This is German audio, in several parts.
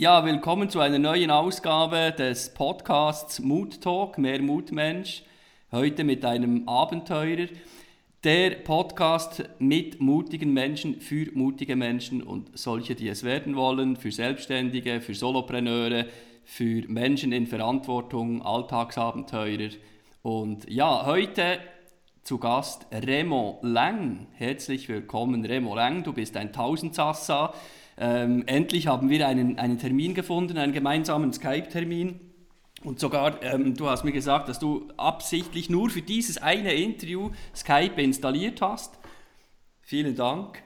Ja, willkommen zu einer neuen Ausgabe des Podcasts Mood Talk, mehr Mutmensch. Heute mit einem Abenteurer. Der Podcast mit mutigen Menschen, für mutige Menschen und solche, die es werden wollen, für Selbstständige, für Solopreneure, für Menschen in Verantwortung, Alltagsabenteurer. Und ja, heute zu Gast Remo Lang. Herzlich willkommen, Remo Lang. Du bist ein Tausendsassa. Ähm, endlich haben wir einen, einen Termin gefunden, einen gemeinsamen Skype-Termin. Und sogar, ähm, du hast mir gesagt, dass du absichtlich nur für dieses eine Interview Skype installiert hast. Vielen Dank.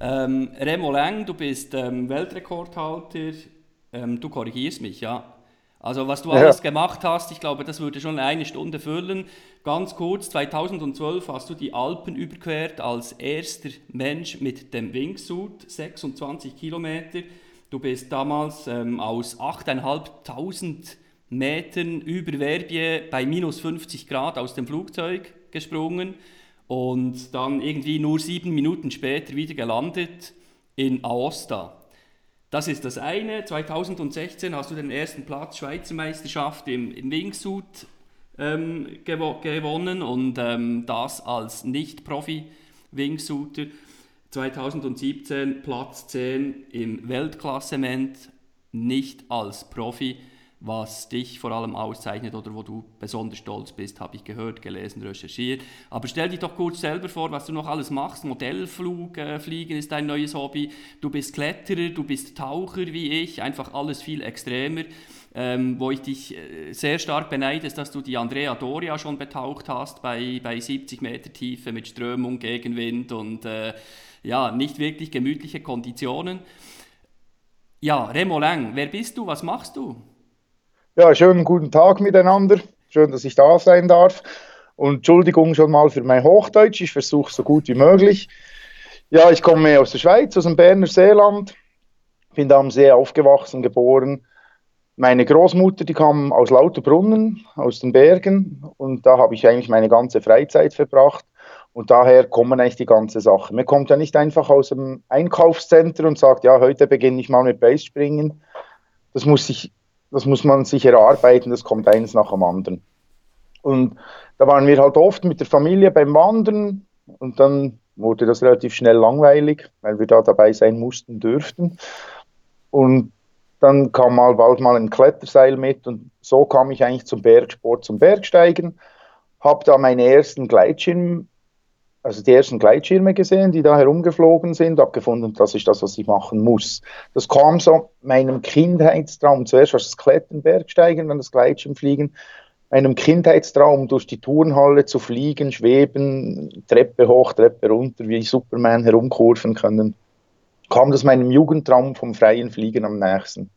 Ähm, Remo Lang, du bist ähm, Weltrekordhalter. Ähm, du korrigierst mich, ja. Also was du alles gemacht hast, ich glaube, das würde schon eine Stunde füllen. Ganz kurz, 2012 hast du die Alpen überquert als erster Mensch mit dem Wingsuit, 26 Kilometer. Du bist damals ähm, aus 8.500 Metern über Verbier bei minus 50 Grad aus dem Flugzeug gesprungen und dann irgendwie nur sieben Minuten später wieder gelandet in Aosta. Das ist das eine. 2016 hast du den ersten Platz Schweizer Meisterschaft im, im Wingsuit ähm, gewo gewonnen und ähm, das als Nicht-Profi-Wingsuiter. 2017 Platz 10 im Weltklassement, nicht als Profi was dich vor allem auszeichnet oder wo du besonders stolz bist, habe ich gehört, gelesen, recherchiert. Aber stell dich doch kurz selber vor, was du noch alles machst. Modellflug, äh, Fliegen ist dein neues Hobby. Du bist Kletterer, du bist Taucher wie ich, einfach alles viel extremer. Ähm, wo ich dich äh, sehr stark beneide, ist, dass du die Andrea Doria schon betaucht hast bei, bei 70 Meter Tiefe mit Strömung, Gegenwind und äh, ja, nicht wirklich gemütliche Konditionen. Ja, Remo Lang, wer bist du? Was machst du? Ja, schönen guten Tag miteinander. Schön, dass ich da sein darf. Und Entschuldigung schon mal für mein Hochdeutsch. Ich versuche so gut wie möglich. Ja, ich komme aus der Schweiz, aus dem Berner Seeland. Bin da am See aufgewachsen, geboren. Meine Großmutter, die kam aus Lauterbrunnen, aus den Bergen. Und da habe ich eigentlich meine ganze Freizeit verbracht. Und daher kommen eigentlich die ganze Sache. Man kommt ja nicht einfach aus dem Einkaufszentrum und sagt, ja, heute beginne ich mal mit Basespringen. Das muss sich das muss man sich erarbeiten, das kommt eins nach dem anderen. Und da waren wir halt oft mit der Familie beim Wandern und dann wurde das relativ schnell langweilig, weil wir da dabei sein mussten, dürften. Und dann kam mal bald mal ein Kletterseil mit und so kam ich eigentlich zum Bergsport, zum Bergsteigen. Habe da meine ersten Gleitschirm also die ersten Gleitschirme gesehen, die da herumgeflogen sind, habe gefunden, das ist das, was ich machen muss. Das kam so meinem Kindheitstraum, zuerst war es das Klettern, Bergsteigen, dann das Gleitschirmfliegen, meinem Kindheitstraum durch die Turnhalle zu fliegen, schweben, Treppe hoch, Treppe runter, wie Superman herumkurven können, kam das meinem Jugendtraum vom freien Fliegen am nächsten.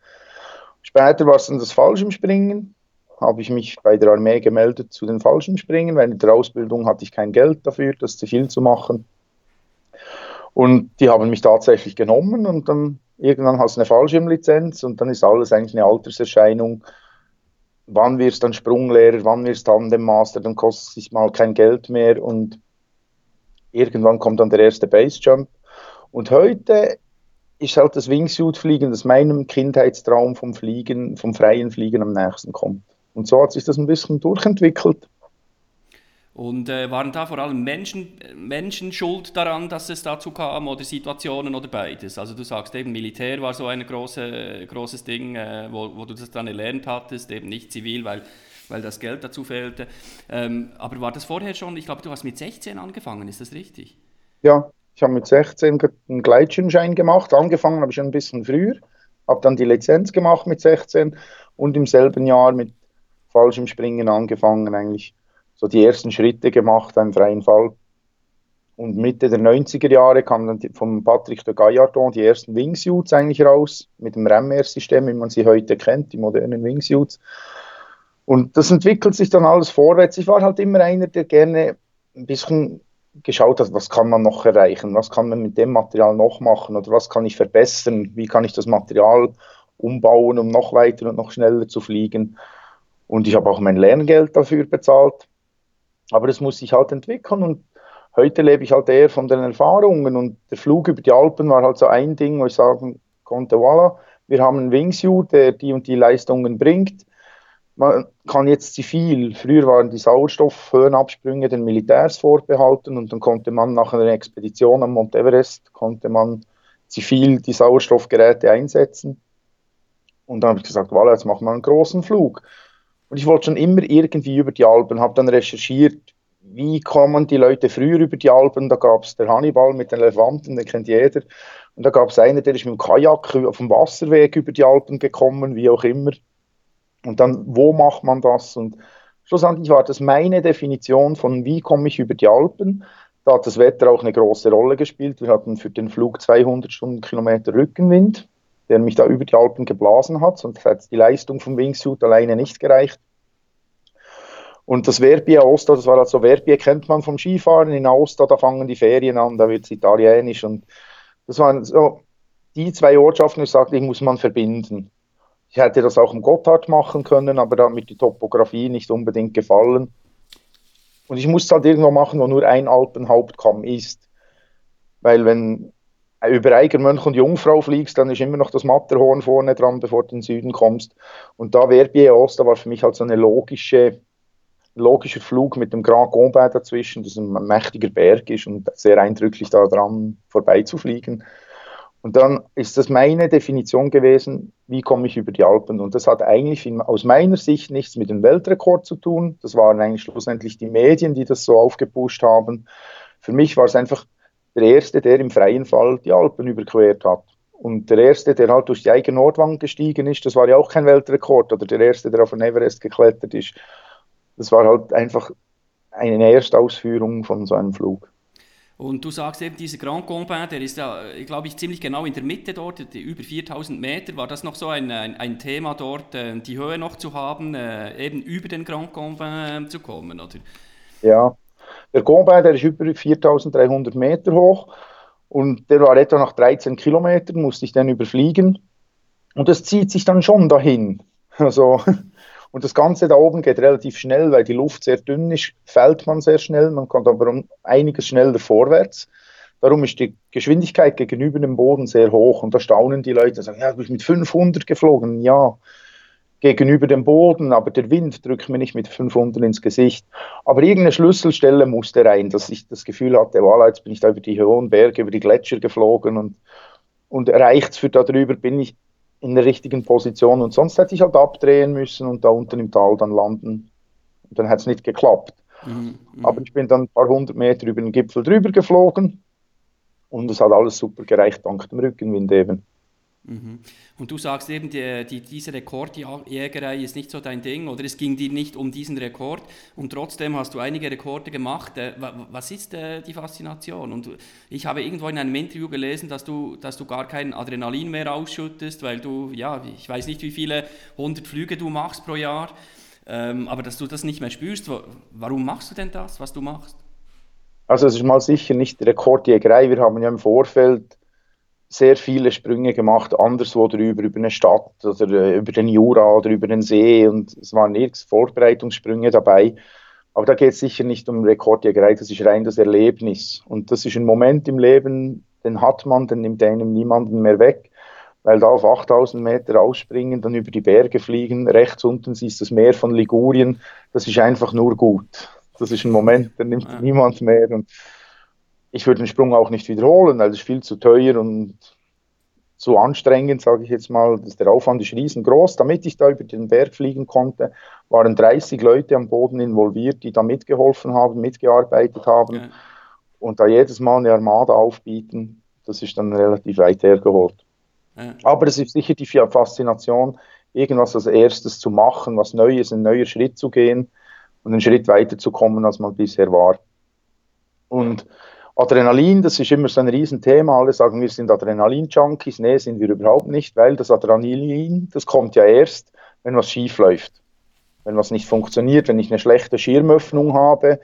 Später war es dann das Fallschirmspringen, habe ich mich bei der Armee gemeldet zu den falschen Springen, weil in der Ausbildung hatte ich kein Geld dafür, das zu viel zu machen. Und die haben mich tatsächlich genommen und dann irgendwann hast du eine Fallschirmlizenz und dann ist alles eigentlich eine Alterserscheinung. Wann wirst du dann Sprunglehrer, wann wirst du Tandemmaster, dann kostet es sich mal kein Geld mehr und irgendwann kommt dann der erste Basejump. Und heute ist halt das Wingsuit-Fliegen, das meinem Kindheitstraum vom Fliegen, vom freien Fliegen am nächsten kommt. Und so hat sich das ein bisschen durchentwickelt. Und äh, waren da vor allem Menschen, Menschen schuld daran, dass es dazu kam oder Situationen oder beides? Also du sagst eben, Militär war so ein große, großes Ding, äh, wo, wo du das dann erlernt hattest, eben nicht zivil, weil, weil das Geld dazu fehlte. Ähm, aber war das vorher schon, ich glaube, du hast mit 16 angefangen, ist das richtig? Ja, ich habe mit 16 einen Gleitschirmschein gemacht, angefangen habe ich schon ein bisschen früher, habe dann die Lizenz gemacht mit 16 und im selben Jahr mit Fallschirmspringen angefangen, eigentlich so die ersten Schritte gemacht beim freien Fall. Und Mitte der 90er Jahre kam dann von Patrick de Gaillardon die ersten Wingsuits eigentlich raus, mit dem Ramair-System, wie man sie heute kennt, die modernen Wingsuits. Und das entwickelt sich dann alles vorwärts. Ich war halt immer einer, der gerne ein bisschen geschaut hat, was kann man noch erreichen, was kann man mit dem Material noch machen oder was kann ich verbessern, wie kann ich das Material umbauen, um noch weiter und noch schneller zu fliegen. Und ich habe auch mein Lerngeld dafür bezahlt. Aber das muss sich halt entwickeln und heute lebe ich halt eher von den Erfahrungen und der Flug über die Alpen war halt so ein Ding, wo ich sagen konnte, voilà, wir haben einen Wingsuit, der die und die Leistungen bringt. Man kann jetzt zivil, früher waren die Sauerstoffhöhenabsprünge den Militärs vorbehalten und dann konnte man nach einer Expedition am Mount Everest, konnte man zivil die Sauerstoffgeräte einsetzen. Und dann habe ich gesagt, voilà, jetzt machen wir einen großen Flug. Und ich wollte schon immer irgendwie über die Alpen, habe dann recherchiert, wie kommen die Leute früher über die Alpen. Da gab es der Hannibal mit den Elefanten, den kennt jeder. Und da gab es einen, der ist mit dem Kajak auf dem Wasserweg über die Alpen gekommen, wie auch immer. Und dann, wo macht man das? Und schlussendlich war das meine Definition von, wie komme ich über die Alpen. Da hat das Wetter auch eine große Rolle gespielt. Wir hatten für den Flug 200 Stundenkilometer Rückenwind, der mich da über die Alpen geblasen hat. Sonst hat die Leistung vom Wingsuit alleine nicht gereicht. Und das Verbier Aosta, das war also Verbier kennt man vom Skifahren. In Aosta, da fangen die Ferien an, da wird es italienisch. Und das waren so die zwei Ortschaften, ich sagte, die muss man verbinden. Ich hätte das auch im Gotthard machen können, aber da hat mir die Topografie nicht unbedingt gefallen. Und ich musste halt irgendwo machen, wo nur ein Alpenhauptkamm ist. Weil wenn über Eigermönch und Jungfrau fliegst, dann ist immer noch das Matterhorn vorne dran, bevor du in den Süden kommst. Und da Verbier Aosta war für mich halt so eine logische logischer Flug mit dem Grand Gombin dazwischen, das ein mächtiger Berg ist und sehr eindrücklich da dran vorbeizufliegen. Und dann ist das meine Definition gewesen, wie komme ich über die Alpen. Und das hat eigentlich aus meiner Sicht nichts mit dem Weltrekord zu tun. Das waren eigentlich schlussendlich die Medien, die das so aufgepusht haben. Für mich war es einfach der Erste, der im freien Fall die Alpen überquert hat. Und der Erste, der halt durch die eigene Nordwand gestiegen ist, das war ja auch kein Weltrekord. Oder der Erste, der auf den Everest geklettert ist das war halt einfach eine Erstausführung von so einem Flug. Und du sagst eben, dieser Grand Combin, der ist ja, glaube ich, ziemlich genau in der Mitte dort, über 4000 Meter. War das noch so ein, ein, ein Thema dort, äh, die Höhe noch zu haben, äh, eben über den Grand Combin zu kommen, oder? Ja, der Combin, der ist über 4300 Meter hoch und der war etwa nach 13 Kilometern, musste ich dann überfliegen. Und das zieht sich dann schon dahin. Also und das Ganze da oben geht relativ schnell, weil die Luft sehr dünn ist, fällt man sehr schnell, man kommt aber um einiges schneller vorwärts. Darum ist die Geschwindigkeit gegenüber dem Boden sehr hoch und da staunen die Leute, sagen, ja, du bist mit 500 geflogen, ja, gegenüber dem Boden, aber der Wind drückt mir nicht mit 500 ins Gesicht. Aber irgendeine Schlüsselstelle musste rein, dass ich das Gefühl hatte, voilà, jetzt bin ich da über die hohen Berge, über die Gletscher geflogen und, und reicht für da drüber, bin ich in der richtigen Position und sonst hätte ich halt abdrehen müssen und da unten im Tal dann landen. Und dann hätte es nicht geklappt. Mhm, mhm, Aber ich bin dann ein paar hundert Meter über den Gipfel drüber geflogen und es hat alles super gereicht, dank dem Rückenwind eben. Mhm. Und du sagst eben, die, die, diese Rekordjägerei ist nicht so dein Ding oder es ging dir nicht um diesen Rekord und trotzdem hast du einige Rekorde gemacht. Äh, was ist äh, die Faszination? Und ich habe irgendwo in einem Interview gelesen, dass du, dass du gar kein Adrenalin mehr ausschüttest, weil du, ja, ich weiß nicht, wie viele hundert Flüge du machst pro Jahr, ähm, aber dass du das nicht mehr spürst. Warum machst du denn das, was du machst? Also es ist mal sicher nicht Rekordjägerei. Wir haben ja im Vorfeld sehr viele Sprünge gemacht, anderswo drüber, über eine Stadt oder äh, über den Jura oder über den See und es waren nirgends Vorbereitungssprünge dabei. Aber da geht es sicher nicht um Rekordjägerei, das ist rein das Erlebnis. Und das ist ein Moment im Leben, den hat man, den nimmt einem niemanden mehr weg. Weil da auf 8000 Meter ausspringen, dann über die Berge fliegen, rechts unten siehst du das Meer von Ligurien, das ist einfach nur gut. Das ist ein Moment, den nimmt ja. niemand mehr. Und ich würde den Sprung auch nicht wiederholen, weil es viel zu teuer und zu anstrengend, sage ich jetzt mal. der Aufwand ist riesengroß. Damit ich da über den Berg fliegen konnte, waren 30 Leute am Boden involviert, die da mitgeholfen haben, mitgearbeitet haben. Ja. Und da jedes Mal eine Armada aufbieten, das ist dann relativ weit hergeholt. Ja. Aber es ist sicher die Faszination, irgendwas als erstes zu machen, was Neues, ein neuer Schritt zu gehen und einen Schritt weiter zu kommen, als man bisher war. Und Adrenalin, das ist immer so ein Riesenthema. Alle sagen, wir sind Adrenalin-Junkies. Nee, sind wir überhaupt nicht, weil das Adrenalin, das kommt ja erst, wenn was schief läuft. Wenn was nicht funktioniert, wenn ich eine schlechte Schirmöffnung habe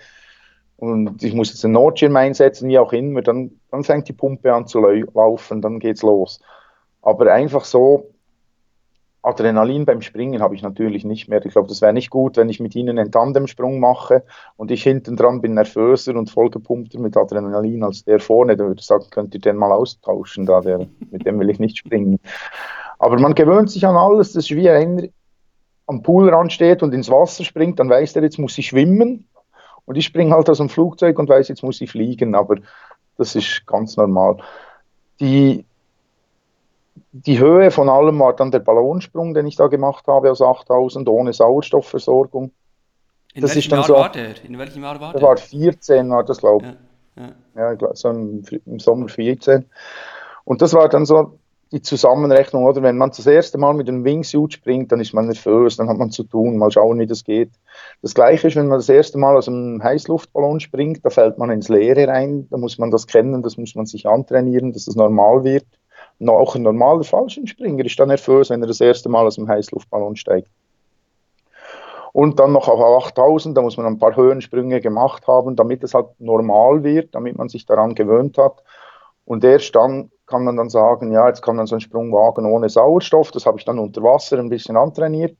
und ich muss jetzt einen Notschirm einsetzen, wie auch immer, dann, dann fängt die Pumpe an zu laufen, dann geht's los. Aber einfach so, Adrenalin beim Springen habe ich natürlich nicht mehr. Ich glaube, das wäre nicht gut, wenn ich mit Ihnen einen Tandemsprung mache und ich hinten dran bin nervöser und vollgepumpter mit Adrenalin als der vorne. Dann würde ich sagen, könnt ihr den mal austauschen, da der, mit dem will ich nicht springen. Aber man gewöhnt sich an alles. Das ist wie einer am Poolrand steht und ins Wasser springt, dann weiß er, jetzt muss ich schwimmen. Und ich springe halt aus dem Flugzeug und weiß, jetzt muss ich fliegen. Aber das ist ganz normal. Die, die Höhe von allem war dann der Ballonsprung, den ich da gemacht habe aus 8000 ohne Sauerstoffversorgung. In das welchem Jahr so, war der? In welchem Jahr war der der? war 14, war das, glaube ich. Ja, ja. Ja, so im, im Sommer 14. Und das war dann so die Zusammenrechnung, oder? Wenn man das erste Mal mit dem Wingsuit springt, dann ist man nervös, dann hat man zu tun, mal schauen, wie das geht. Das Gleiche ist, wenn man das erste Mal aus einem Heißluftballon springt, da fällt man ins Leere rein, da muss man das kennen, das muss man sich antrainieren, dass das normal wird. Auch ein normaler Fallschirmspringer ist dann nervös, wenn er das erste Mal aus dem Heißluftballon steigt. Und dann noch auf 8000, da muss man ein paar Höhensprünge gemacht haben, damit es halt normal wird, damit man sich daran gewöhnt hat. Und erst dann kann man dann sagen, ja, jetzt kann man so einen Sprung wagen ohne Sauerstoff. Das habe ich dann unter Wasser ein bisschen antrainiert.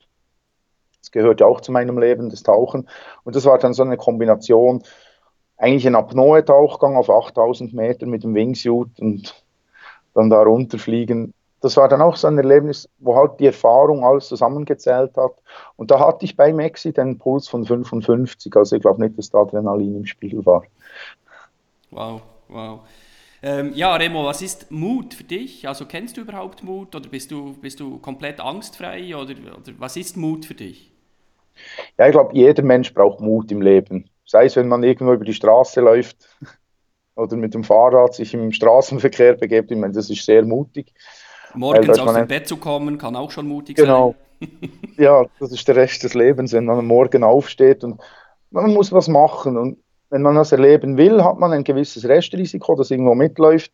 Das gehört ja auch zu meinem Leben, das Tauchen. Und das war dann so eine Kombination, eigentlich ein Apnoe-Tauchgang auf 8000 Meter mit dem Wingsuit und dann da runterfliegen. Das war dann auch so ein Erlebnis, wo halt die Erfahrung alles zusammengezählt hat. Und da hatte ich beim Exit einen Puls von 55. Also ich glaube nicht, dass da Adrenalin im Spiel war. Wow, wow. Ähm, ja, Remo, was ist Mut für dich? Also kennst du überhaupt Mut oder bist du, bist du komplett angstfrei oder, oder was ist Mut für dich? Ja, ich glaube, jeder Mensch braucht Mut im Leben. Sei es, wenn man irgendwo über die Straße läuft oder mit dem Fahrrad sich im Straßenverkehr begebt. Ich meine, das ist sehr mutig. Morgens aus dem Bett zu kommen, kann auch schon mutig genau. sein. Genau. ja, das ist der Rest des Lebens, wenn man am Morgen aufsteht und man muss was machen. Und wenn man das erleben will, hat man ein gewisses Restrisiko, das irgendwo mitläuft.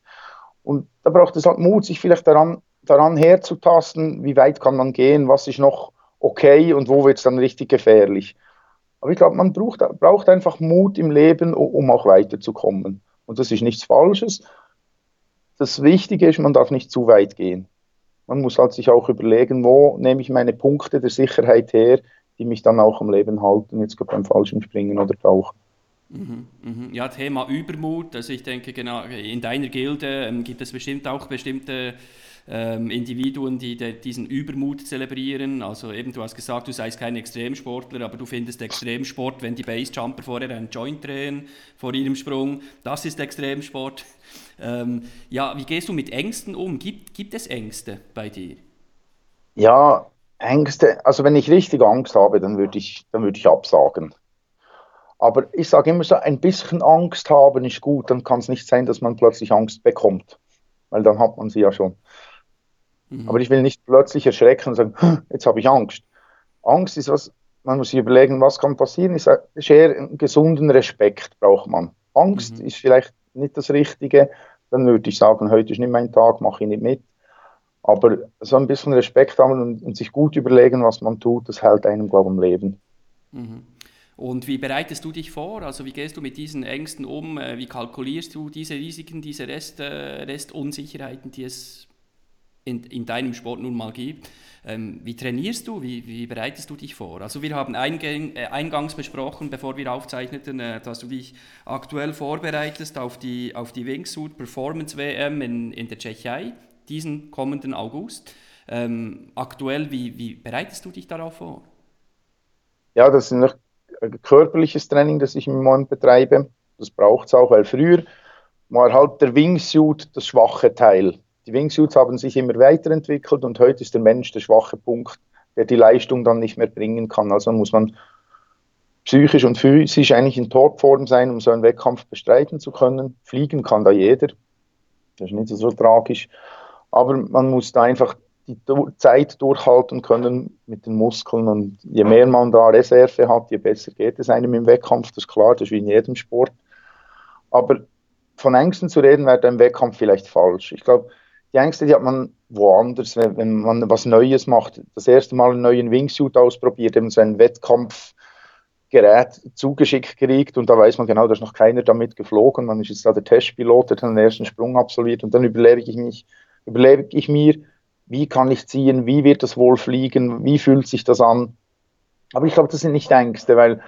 Und da braucht es halt Mut, sich vielleicht daran, daran herzutasten, wie weit kann man gehen, was ist noch okay und wo wird es dann richtig gefährlich. Aber ich glaube, man braucht, braucht einfach Mut im Leben, um auch weiterzukommen. Und das ist nichts Falsches. Das Wichtige ist, man darf nicht zu weit gehen. Man muss halt sich auch überlegen, wo nehme ich meine Punkte der Sicherheit her, die mich dann auch am Leben halten, jetzt beim falschen Springen oder Tauchen. Mhm, mhm. Ja, Thema Übermut. Also ich denke, genau, in deiner Gilde ähm, gibt es bestimmt auch bestimmte ähm, Individuen, die de, diesen Übermut zelebrieren. Also eben, du hast gesagt, du seist kein Extremsportler, aber du findest Extremsport, wenn die Basejumper vorher einen Joint drehen vor ihrem Sprung. Das ist Extremsport. Ähm, ja, wie gehst du mit Ängsten um? Gibt, gibt es Ängste bei dir? Ja, Ängste. Also wenn ich richtig Angst habe, dann würde ich, dann würde ich absagen. Aber ich sage immer so, ein bisschen Angst haben ist gut, dann kann es nicht sein, dass man plötzlich Angst bekommt, weil dann hat man sie ja schon. Mhm. Aber ich will nicht plötzlich erschrecken und sagen, jetzt habe ich Angst. Angst ist was, man muss sich überlegen, was kann passieren. Ich sage, eher einen gesunden Respekt braucht man. Angst mhm. ist vielleicht nicht das Richtige, dann würde ich sagen, heute ist nicht mein Tag, mache ich nicht mit. Aber so ein bisschen Respekt haben und, und sich gut überlegen, was man tut, das hält einem, glaube ich, am Leben. Mhm. Und wie bereitest du dich vor? Also wie gehst du mit diesen Ängsten um? Äh, wie kalkulierst du diese Risiken, diese Rest, äh, Restunsicherheiten, die es in, in deinem Sport nun mal gibt? Ähm, wie trainierst du? Wie, wie, bereitest du dich vor? Also wir haben eingang, äh, eingangs besprochen, bevor wir aufzeichneten, äh, dass du dich aktuell vorbereitest auf die, auf die Wingsuit Performance WM in, in der Tschechei, diesen kommenden August. Ähm, aktuell, wie, wie bereitest du dich darauf vor? Ja, das sind noch körperliches Training, das ich im Moment betreibe. Das braucht es auch, weil früher war halt der Wingsuit das schwache Teil. Die Wingsuits haben sich immer weiterentwickelt und heute ist der Mensch der schwache Punkt, der die Leistung dann nicht mehr bringen kann. Also muss man psychisch und physisch eigentlich in Topform sein, um so einen Wettkampf bestreiten zu können. Fliegen kann da jeder. Das ist nicht so tragisch. Aber man muss da einfach die Zeit durchhalten können mit den Muskeln. Und je mehr man da Reserve hat, je besser geht es einem im Wettkampf. Das ist klar, das ist wie in jedem Sport. Aber von Ängsten zu reden, wäre im Wettkampf vielleicht falsch. Ich glaube, die Ängste, die hat man woanders, wenn, wenn, man was Neues macht. Das erste Mal einen neuen Wingsuit ausprobiert, eben so ein Wettkampfgerät zugeschickt kriegt und da weiß man genau, da ist noch keiner damit geflogen. Man ist jetzt da der Testpilot, der den ersten Sprung absolviert und dann überlege ich mich, überlege ich mir, wie kann ich ziehen, wie wird das wohl fliegen, wie fühlt sich das an. Aber ich glaube, das sind nicht Ängste, weil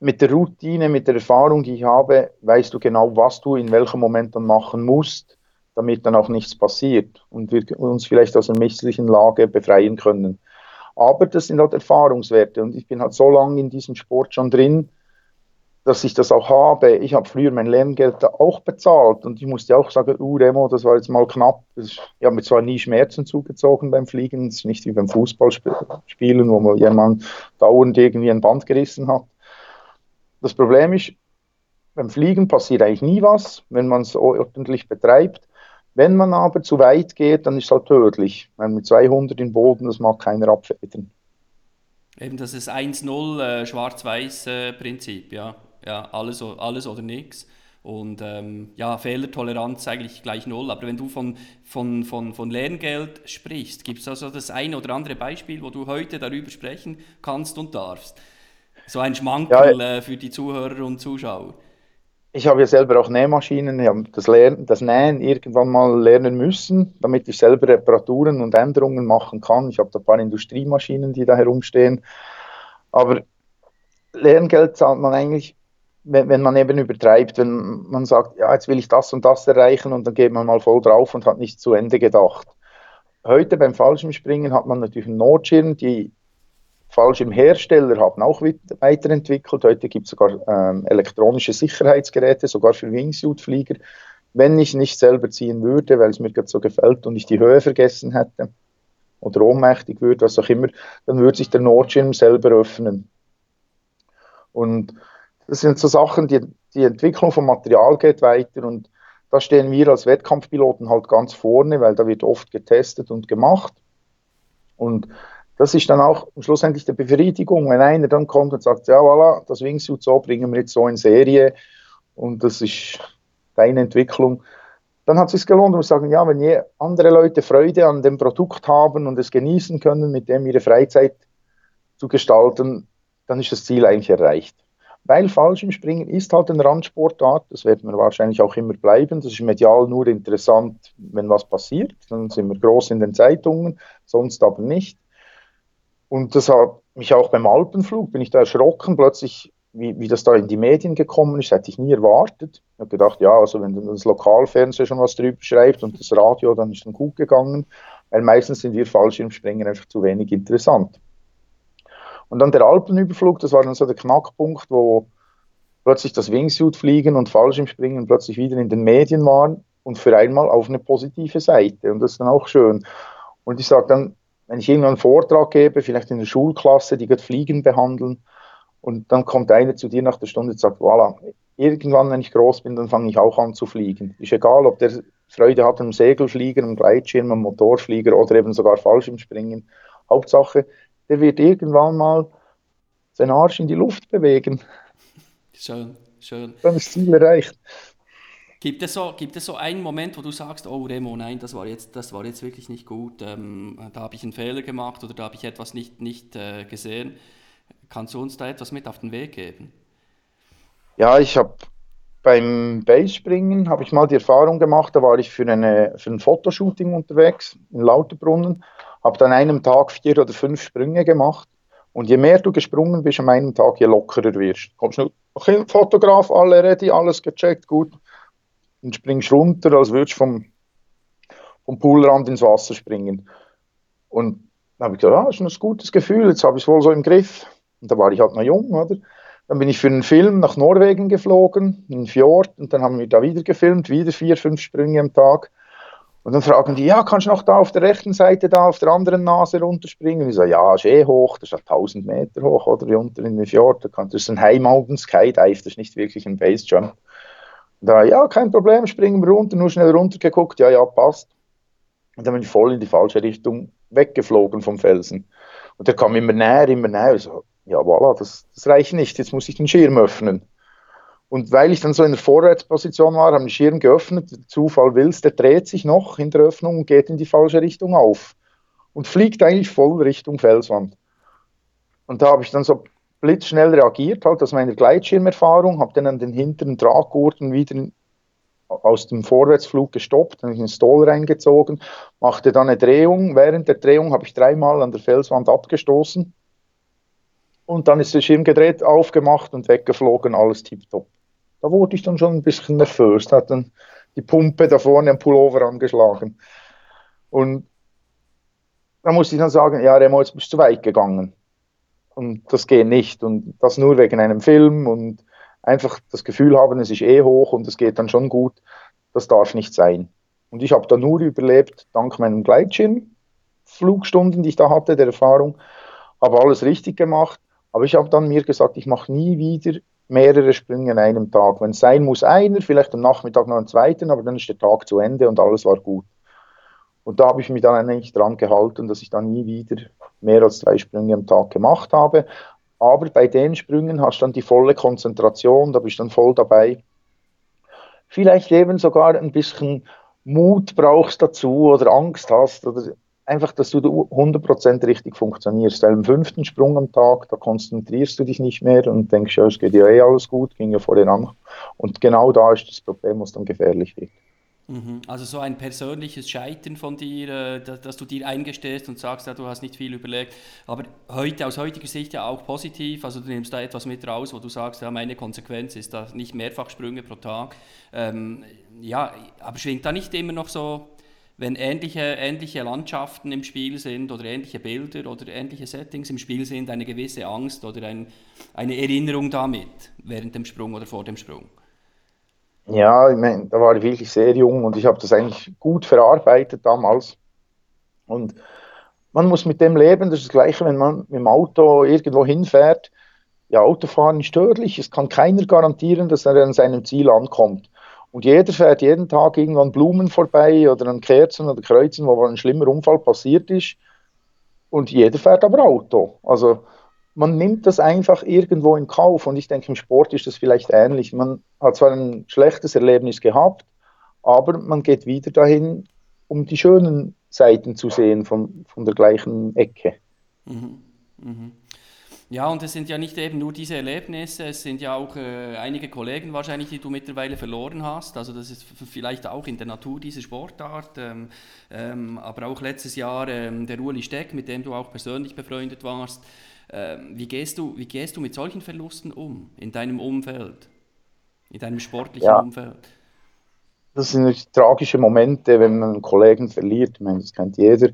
mit der Routine, mit der Erfahrung, die ich habe, weißt du genau, was du in welchem Moment dann machen musst, damit dann auch nichts passiert und wir uns vielleicht aus einer misslichen Lage befreien können. Aber das sind halt Erfahrungswerte und ich bin halt so lange in diesem Sport schon drin, dass ich das auch habe. Ich habe früher mein Lerngeld auch bezahlt und ich musste auch sagen, uh, Remo, das war jetzt mal knapp. Ich habe mir zwar nie Schmerzen zugezogen beim Fliegen, das ist nicht wie beim Fußballspielen, wo man jemand dauernd irgendwie ein Band gerissen hat. Das Problem ist, beim Fliegen passiert eigentlich nie was, wenn man es ordentlich betreibt. Wenn man aber zu weit geht, dann ist es halt tödlich. Wenn mit 200 im Boden, das mag keiner abfedern. Eben, das ist 1-0 äh, Schwarz-Weiß-Prinzip, äh, ja ja, alles, alles oder nichts. Und ähm, ja, Fehlertoleranz eigentlich gleich null. Aber wenn du von, von, von, von Lerngeld sprichst, gibt es also das eine oder andere Beispiel, wo du heute darüber sprechen kannst und darfst? So ein Schmankerl ja, äh, für die Zuhörer und Zuschauer. Ich habe ja selber auch Nähmaschinen. Ich habe das, Lernen, das Nähen irgendwann mal lernen müssen, damit ich selber Reparaturen und Änderungen machen kann. Ich habe da ein paar Industriemaschinen, die da herumstehen. Aber Lerngeld zahlt man eigentlich wenn, wenn man eben übertreibt, wenn man sagt, ja, jetzt will ich das und das erreichen und dann geht man mal voll drauf und hat nicht zu Ende gedacht. Heute beim Fallschirmspringen hat man natürlich einen Notschirm, die Fallschirmhersteller haben auch weiterentwickelt. Heute gibt es sogar ähm, elektronische Sicherheitsgeräte, sogar für Wingsuit-Flieger. Wenn ich nicht selber ziehen würde, weil es mir gerade so gefällt und ich die Höhe vergessen hätte oder ohnmächtig würde, was auch immer, dann würde sich der Notschirm selber öffnen. Und das sind so Sachen, die, die Entwicklung vom Material geht weiter und da stehen wir als Wettkampfpiloten halt ganz vorne, weil da wird oft getestet und gemacht. Und das ist dann auch schlussendlich die Befriedigung, wenn einer dann kommt und sagt, ja voilà, das Wingsuit so bringen wir jetzt so in Serie und das ist deine Entwicklung, dann hat es sich gelohnt und wir sagen, ja, wenn je andere Leute Freude an dem Produkt haben und es genießen können, mit dem ihre Freizeit zu gestalten, dann ist das Ziel eigentlich erreicht weil Fallschirmspringen ist halt eine Randsportart, das werden wir wahrscheinlich auch immer bleiben. Das ist medial nur interessant, wenn was passiert. Dann sind wir groß in den Zeitungen, sonst aber nicht. Und das hat mich auch beim Alpenflug, bin ich da erschrocken, plötzlich, wie, wie das da in die Medien gekommen ist, hätte ich nie erwartet. Ich habe gedacht, ja, also wenn das Lokalfernsehen schon was drüber schreibt und das Radio, dann ist es gut gegangen, weil meistens sind wir Fallschirmspringer einfach zu wenig interessant. Und dann der Alpenüberflug, das war dann so der Knackpunkt, wo plötzlich das Wingsuit-Fliegen und Fallschirmspringen plötzlich wieder in den Medien waren und für einmal auf eine positive Seite. Und das ist dann auch schön. Und ich sage dann, wenn ich irgendwann einen Vortrag gebe, vielleicht in der Schulklasse, die gerade Fliegen behandeln, und dann kommt einer zu dir nach der Stunde und sagt, voilà, irgendwann, wenn ich groß bin, dann fange ich auch an zu fliegen. Ist egal, ob der Freude hat am Segelflieger, am Gleitschirm, am Motorflieger oder eben sogar Fallschirmspringen. Hauptsache, der wird irgendwann mal seinen Arsch in die Luft bewegen. Schön, schön. Dann ist das Ziel erreicht. Gibt es, so, gibt es so einen Moment, wo du sagst, oh Remo, nein, das war jetzt, das war jetzt wirklich nicht gut, ähm, da habe ich einen Fehler gemacht oder da habe ich etwas nicht, nicht äh, gesehen. Kannst du uns da etwas mit auf den Weg geben? Ja, ich habe beim Basespringen habe ich mal die Erfahrung gemacht, da war ich für, eine, für ein Fotoshooting unterwegs in Lauterbrunnen habe dann einem Tag vier oder fünf Sprünge gemacht. Und je mehr du gesprungen bist an einem Tag, je lockerer wirst. Kommst du okay, Fotograf, alle ready, alles gecheckt, gut. Und springst runter, als würdest du vom, vom Poolrand ins Wasser springen. Und dann habe ich gesagt, ah, das ist ein gutes Gefühl, jetzt habe ich es wohl so im Griff. Und da war ich halt noch jung, oder? Dann bin ich für einen Film nach Norwegen geflogen, in den Fjord, und dann haben wir da wieder gefilmt, wieder vier, fünf Sprünge am Tag. Und dann fragen die, ja, kannst du noch da auf der rechten Seite da auf der anderen Nase runterspringen? Und ich sage, ja, ist eh hoch, das ist 1000 Meter hoch, oder wie unter in den Fjord. Das ist ein High Mountain Skydive, das ist nicht wirklich ein Base Jump. Und da, ja, kein Problem, springen wir runter, nur schnell runtergeguckt, ja, ja, passt. Und dann bin ich voll in die falsche Richtung weggeflogen vom Felsen. Und der kam immer näher, immer näher. Ich so, ja, voilà, das, das reicht nicht, jetzt muss ich den Schirm öffnen. Und weil ich dann so in der Vorwärtsposition war, haben die Schirm geöffnet. Der Zufall will es, der dreht sich noch in der Öffnung und geht in die falsche Richtung auf. Und fliegt eigentlich voll Richtung Felswand. Und da habe ich dann so blitzschnell reagiert, halt aus meiner Gleitschirmerfahrung, habe dann an den hinteren Traggurten wieder aus dem Vorwärtsflug gestoppt, habe ich einen Stall reingezogen, machte dann eine Drehung. Während der Drehung habe ich dreimal an der Felswand abgestoßen. Und dann ist der Schirm gedreht, aufgemacht und weggeflogen, alles tipptopp da wurde ich dann schon ein bisschen nervös. Da hat dann die Pumpe da vorne am Pullover angeschlagen. Und da musste ich dann sagen, ja, Remo, jetzt bist du zu weit gegangen. Und das geht nicht. Und das nur wegen einem Film und einfach das Gefühl haben, es ist eh hoch und es geht dann schon gut. Das darf nicht sein. Und ich habe da nur überlebt, dank meinem Gleitschirm, Flugstunden, die ich da hatte, der Erfahrung, habe alles richtig gemacht. Aber ich habe dann mir gesagt, ich mache nie wieder mehrere Sprünge an einem Tag. Wenn es sein muss, einer, vielleicht am Nachmittag noch einen zweiten, aber dann ist der Tag zu Ende und alles war gut. Und da habe ich mich dann eigentlich dran gehalten, dass ich dann nie wieder mehr als zwei Sprünge am Tag gemacht habe. Aber bei den Sprüngen hast du dann die volle Konzentration, da bist du dann voll dabei. Vielleicht eben sogar ein bisschen Mut brauchst dazu oder Angst hast oder einfach, dass du 100% richtig funktionierst. Weil im fünften Sprung am Tag, da konzentrierst du dich nicht mehr und denkst, ja, es geht ja eh alles gut, ging ja vorhin an. Und genau da ist das Problem, was dann gefährlich wird. Mhm. Also so ein persönliches Scheitern von dir, äh, dass du dir eingestehst und sagst, ja, du hast nicht viel überlegt. Aber heute, aus heutiger Sicht ja auch positiv, also du nimmst da etwas mit raus, wo du sagst, ja, meine Konsequenz ist da nicht mehrfach Sprünge pro Tag. Ähm, ja, aber schwingt da nicht immer noch so wenn ähnliche, ähnliche Landschaften im Spiel sind oder ähnliche Bilder oder ähnliche Settings im Spiel sind, eine gewisse Angst oder ein, eine Erinnerung damit während dem Sprung oder vor dem Sprung? Ja, ich mein, da war ich wirklich sehr jung und ich habe das eigentlich gut verarbeitet damals. Und man muss mit dem leben, das ist das Gleiche, wenn man mit dem Auto irgendwo hinfährt. Ja, Autofahren ist störlich, es kann keiner garantieren, dass er an seinem Ziel ankommt. Und jeder fährt jeden Tag irgendwann Blumen vorbei oder an Kerzen oder Kreuzen, wo ein schlimmer Unfall passiert ist. Und jeder fährt aber Auto. Also man nimmt das einfach irgendwo in Kauf. Und ich denke, im Sport ist das vielleicht ähnlich. Man hat zwar ein schlechtes Erlebnis gehabt, aber man geht wieder dahin, um die schönen Seiten zu sehen von, von der gleichen Ecke. Mhm. Mhm. Ja, und es sind ja nicht eben nur diese Erlebnisse, es sind ja auch äh, einige Kollegen wahrscheinlich, die du mittlerweile verloren hast. Also das ist vielleicht auch in der Natur dieser Sportart. Ähm, ähm, aber auch letztes Jahr ähm, der Uli Steck, mit dem du auch persönlich befreundet warst. Ähm, wie, gehst du, wie gehst du mit solchen Verlusten um in deinem Umfeld, in deinem sportlichen ja. Umfeld? Das sind tragische Momente, wenn man einen Kollegen verliert. Ich meine, das kennt jeder.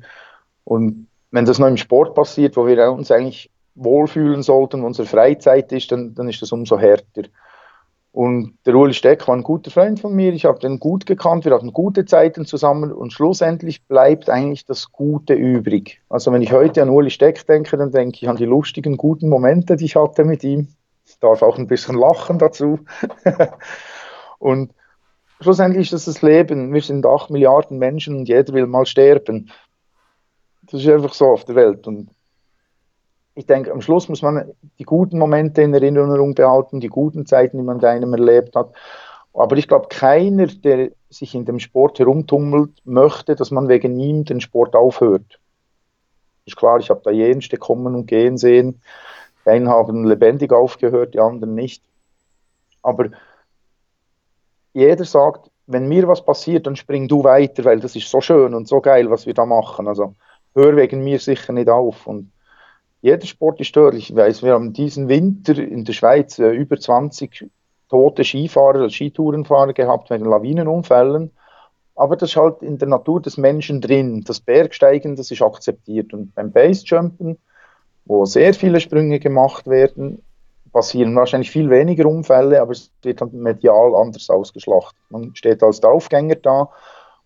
Und wenn das noch im Sport passiert, wo wir uns eigentlich wohlfühlen sollten, unsere Freizeit ist, dann, dann ist das umso härter. Und der Uli Steck war ein guter Freund von mir, ich habe den gut gekannt, wir hatten gute Zeiten zusammen und schlussendlich bleibt eigentlich das Gute übrig. Also wenn ich heute an Uli Steck denke, dann denke ich an die lustigen, guten Momente, die ich hatte mit ihm. Ich darf auch ein bisschen lachen dazu. und schlussendlich ist das das Leben. Wir sind acht Milliarden Menschen und jeder will mal sterben. Das ist einfach so auf der Welt. Und ich denke, am Schluss muss man die guten Momente in Erinnerung behalten, die guten Zeiten, die man da einem erlebt hat. Aber ich glaube, keiner, der sich in dem Sport herumtummelt, möchte, dass man wegen ihm den Sport aufhört. Ist klar, ich habe da jenste kommen und gehen sehen. Die einen haben lebendig aufgehört, die anderen nicht. Aber jeder sagt, wenn mir was passiert, dann spring du weiter, weil das ist so schön und so geil, was wir da machen. Also hör wegen mir sicher nicht auf. Und jeder Sport ist tödlich. Ich weiß, wir haben diesen Winter in der Schweiz äh, über 20 tote Skifahrer, Skitourenfahrer gehabt wegen Lawinenunfällen. Aber das ist halt in der Natur des Menschen drin. Das Bergsteigen, das ist akzeptiert. Und beim Basejumpen, wo sehr viele Sprünge gemacht werden, passieren wahrscheinlich viel weniger Unfälle, aber es wird dann medial anders ausgeschlachtet. Man steht als Draufgänger da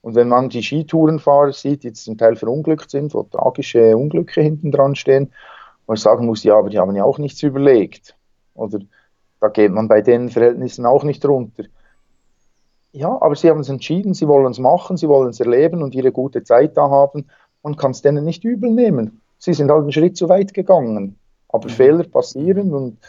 und wenn man die Skitourenfahrer sieht, die zum Teil verunglückt sind, wo tragische Unglücke hinten dran stehen, wo ich sagen muss, ja, aber die haben ja auch nichts überlegt. Oder da geht man bei den Verhältnissen auch nicht runter. Ja, aber sie haben es entschieden, sie wollen es machen, sie wollen es erleben und ihre gute Zeit da haben. Man kann es denen nicht übel nehmen. Sie sind halt einen Schritt zu weit gegangen. Aber mhm. Fehler passieren und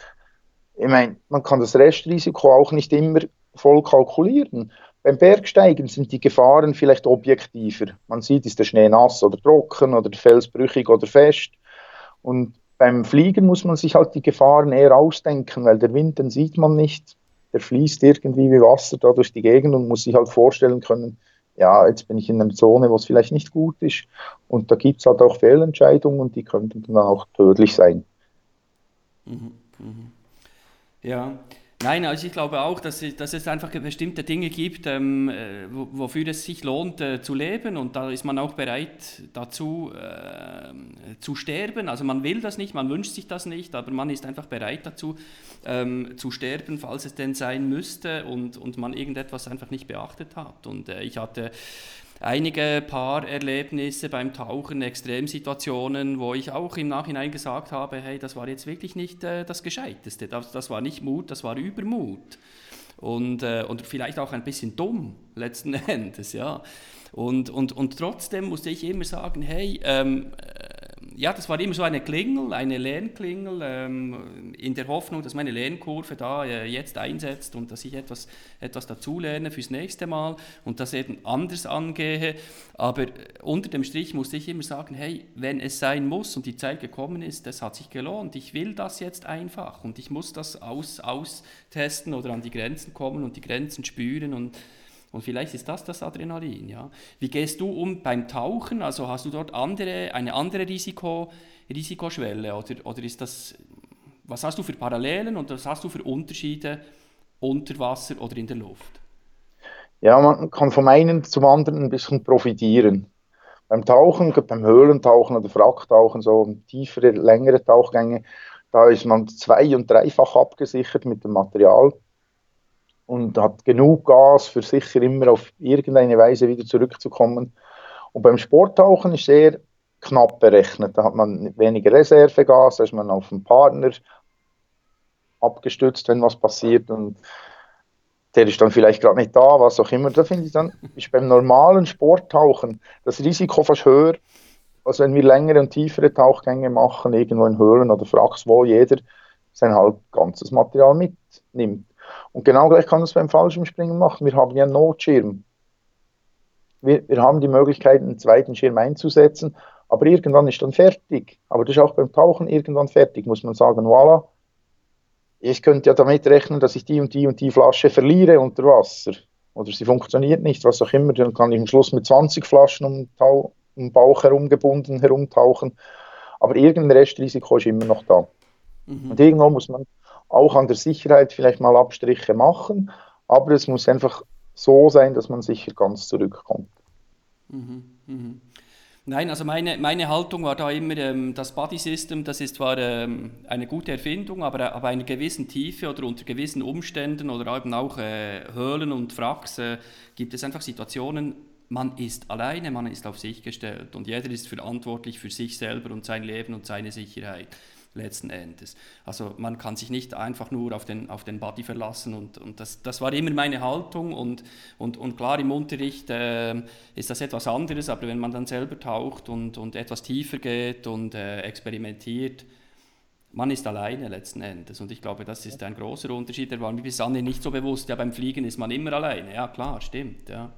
ich meine, man kann das Restrisiko auch nicht immer voll kalkulieren. Beim Bergsteigen sind die Gefahren vielleicht objektiver. Man sieht, ist der Schnee nass oder trocken oder der Fels brüchig oder fest. Und beim Fliegen muss man sich halt die Gefahren eher ausdenken, weil der Wind, den sieht man nicht. Der fließt irgendwie wie Wasser da durch die Gegend und muss sich halt vorstellen können, ja, jetzt bin ich in einer Zone, wo es vielleicht nicht gut ist. Und da gibt es halt auch Fehlentscheidungen und die könnten dann auch tödlich sein. Mhm, mhm. Ja, Nein, also ich glaube auch, dass, dass es einfach bestimmte Dinge gibt, ähm, äh, wofür es sich lohnt äh, zu leben und da ist man auch bereit dazu äh, zu sterben. Also man will das nicht, man wünscht sich das nicht, aber man ist einfach bereit dazu ähm, zu sterben, falls es denn sein müsste und, und man irgendetwas einfach nicht beachtet hat. Und äh, ich hatte einige Paarerlebnisse beim Tauchen, Extremsituationen, wo ich auch im Nachhinein gesagt habe, hey, das war jetzt wirklich nicht äh, das Gescheiteste, das, das war nicht Mut, das war Übermut. Und, äh, und vielleicht auch ein bisschen dumm, letzten Endes, ja. Und, und, und trotzdem musste ich immer sagen, hey, ähm, ja, das war immer so eine Klingel, eine Lernklingel, ähm, in der Hoffnung, dass meine Lernkurve da äh, jetzt einsetzt und dass ich etwas, etwas dazulerne fürs nächste Mal und das eben anders angehe. Aber unter dem Strich musste ich immer sagen, hey, wenn es sein muss und die Zeit gekommen ist, das hat sich gelohnt. Ich will das jetzt einfach und ich muss das aus, austesten oder an die Grenzen kommen und die Grenzen spüren und und vielleicht ist das das Adrenalin. Ja. Wie gehst du um beim Tauchen? Also hast du dort andere, eine andere Risiko, Risikoschwelle oder, oder ist das, was hast du für Parallelen und was hast du für Unterschiede unter Wasser oder in der Luft? Ja, man kann vom einen zum anderen ein bisschen profitieren. Beim Tauchen, beim Höhlentauchen oder Wracktauchen, so tiefere, längere Tauchgänge, da ist man zwei- und dreifach abgesichert mit dem Material und hat genug Gas für sicher immer auf irgendeine Weise wieder zurückzukommen. Und beim Sporttauchen ist sehr knapp berechnet. Da hat man weniger Reservegas, da ist man auf den Partner abgestützt, wenn was passiert und der ist dann vielleicht gerade nicht da, was auch immer. Da finde ich dann, ist beim normalen Sporttauchen das Risiko fast höher, als wenn wir längere und tiefere Tauchgänge machen, irgendwo in Höhlen oder Fracks, wo jeder sein halb ganzes Material mitnimmt. Und genau gleich kann man es beim Fallschirmspringen machen. Wir haben ja einen Notschirm. Wir, wir haben die Möglichkeit, einen zweiten Schirm einzusetzen, aber irgendwann ist dann fertig. Aber das ist auch beim Tauchen irgendwann fertig, muss man sagen, voilà, ich könnte ja damit rechnen, dass ich die und die und die Flasche verliere unter Wasser. Oder sie funktioniert nicht, was auch immer. Dann kann ich am Schluss mit 20 Flaschen um, um den Bauch herumgebunden herumtauchen. Aber irgendein Restrisiko ist immer noch da. Mhm. Und irgendwo muss man auch an der Sicherheit vielleicht mal Abstriche machen, aber es muss einfach so sein, dass man sicher ganz zurückkommt. Mhm, mh. Nein, also meine, meine Haltung war da immer, ähm, das Body System, das ist zwar ähm, eine gute Erfindung, aber ab einer gewissen Tiefe oder unter gewissen Umständen oder eben auch äh, Höhlen und Wracks äh, gibt es einfach Situationen, man ist alleine, man ist auf sich gestellt und jeder ist verantwortlich für sich selber und sein Leben und seine Sicherheit letzten Endes. Also man kann sich nicht einfach nur auf den, auf den Body verlassen und, und das, das war immer meine Haltung und, und, und klar im Unterricht äh, ist das etwas anderes, aber wenn man dann selber taucht und, und etwas tiefer geht und äh, experimentiert, man ist alleine letzten Endes und ich glaube, das ist ein großer Unterschied, der war mir bis anhin nicht so bewusst, ja beim Fliegen ist man immer alleine, ja klar, stimmt, ja.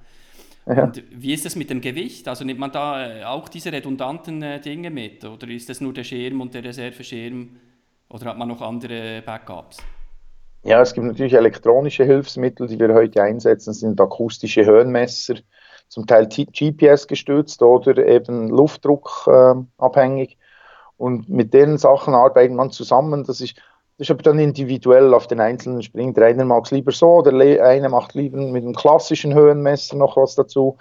Ja. Und wie ist es mit dem Gewicht? Also nimmt man da äh, auch diese redundanten äh, Dinge mit? Oder ist das nur der Schirm und der Reserveschirm? Oder hat man noch andere Backups? Ja, es gibt natürlich elektronische Hilfsmittel, die wir heute einsetzen, das sind akustische Höhenmesser, zum Teil GPS gestützt oder eben luftdruckabhängig. Äh, und mit den Sachen arbeitet man zusammen. Das ist das ist aber dann individuell auf den einzelnen Springen. Der eine mag es lieber so, der eine macht lieber mit einem klassischen Höhenmesser noch was dazu.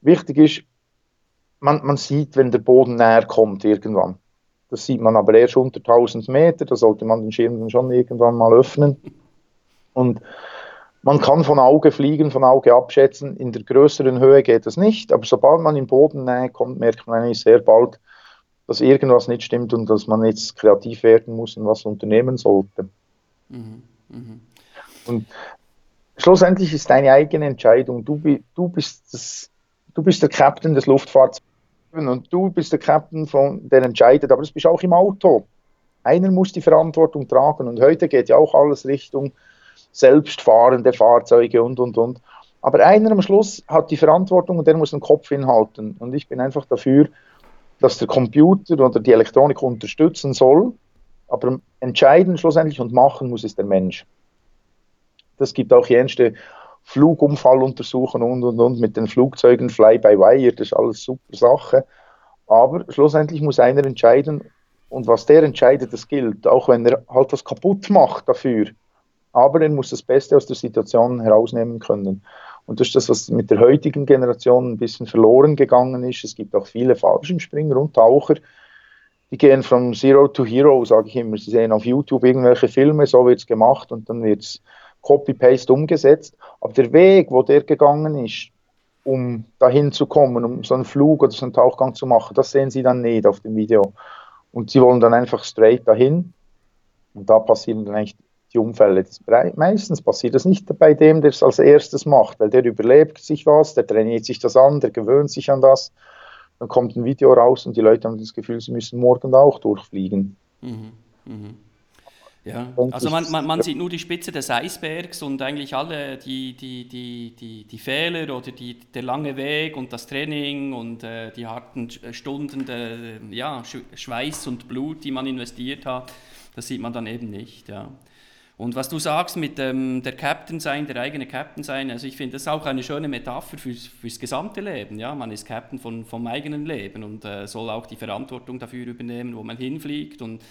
Wichtig ist, man, man sieht, wenn der Boden näher kommt irgendwann. Das sieht man aber erst unter 1000 Meter, da sollte man den Schirm dann schon irgendwann mal öffnen. Und man kann von Auge fliegen, von Auge abschätzen. In der größeren Höhe geht das nicht, aber sobald man in Bodennähe kommt, merkt man eigentlich sehr bald, dass irgendwas nicht stimmt und dass man jetzt kreativ werden muss und was unternehmen sollte. Mhm. Mhm. Und schlussendlich ist deine eigene Entscheidung. Du, du, bist, das, du bist der Captain des Luftfahrts und du bist der Captain, von, der entscheidet, aber das bist auch im Auto. Einer muss die Verantwortung tragen und heute geht ja auch alles Richtung selbstfahrende Fahrzeuge und und und. Aber einer am Schluss hat die Verantwortung und der muss den Kopf hinhalten. Und ich bin einfach dafür, dass der Computer oder die Elektronik unterstützen soll, aber entscheiden schlussendlich und machen muss es der Mensch. Das gibt auch jenste Flugunfalluntersuchungen und und und mit den Flugzeugen Fly by Wire, das ist alles super Sache. Aber schlussendlich muss einer entscheiden und was der entscheidet, das gilt, auch wenn er halt was kaputt macht dafür. aber er muss das Beste aus der Situation herausnehmen können. Und das ist das, was mit der heutigen Generation ein bisschen verloren gegangen ist. Es gibt auch viele Fallschirmspringer und Taucher, die gehen von Zero to Hero, sage ich immer. Sie sehen auf YouTube irgendwelche Filme, so wird es gemacht und dann wird es Copy-Paste umgesetzt. Aber der Weg, wo der gegangen ist, um dahin zu kommen, um so einen Flug oder so einen Tauchgang zu machen, das sehen sie dann nicht auf dem Video. Und sie wollen dann einfach straight dahin. Und da passieren dann eigentlich die Unfälle. Meistens passiert das nicht bei dem, der es als erstes macht, weil der überlebt sich was, der trainiert sich das an, der gewöhnt sich an das. Dann kommt ein Video raus und die Leute haben das Gefühl, sie müssen morgen auch durchfliegen. Mhm. Mhm. Ja, also man, man, man, sieht nur die Spitze des Eisbergs und eigentlich alle die, die, die, die, die Fehler oder die, der lange Weg und das Training und äh, die harten Stunden der ja, Schweiß und Blut, die man investiert hat, das sieht man dann eben nicht. Ja. Und was du sagst mit ähm, der Captain sein, der eigene Captain sein, also ich finde das auch eine schöne Metapher fürs, fürs gesamte Leben. Ja? Man ist Captain von, vom eigenen Leben und äh, soll auch die Verantwortung dafür übernehmen, wo man hinfliegt und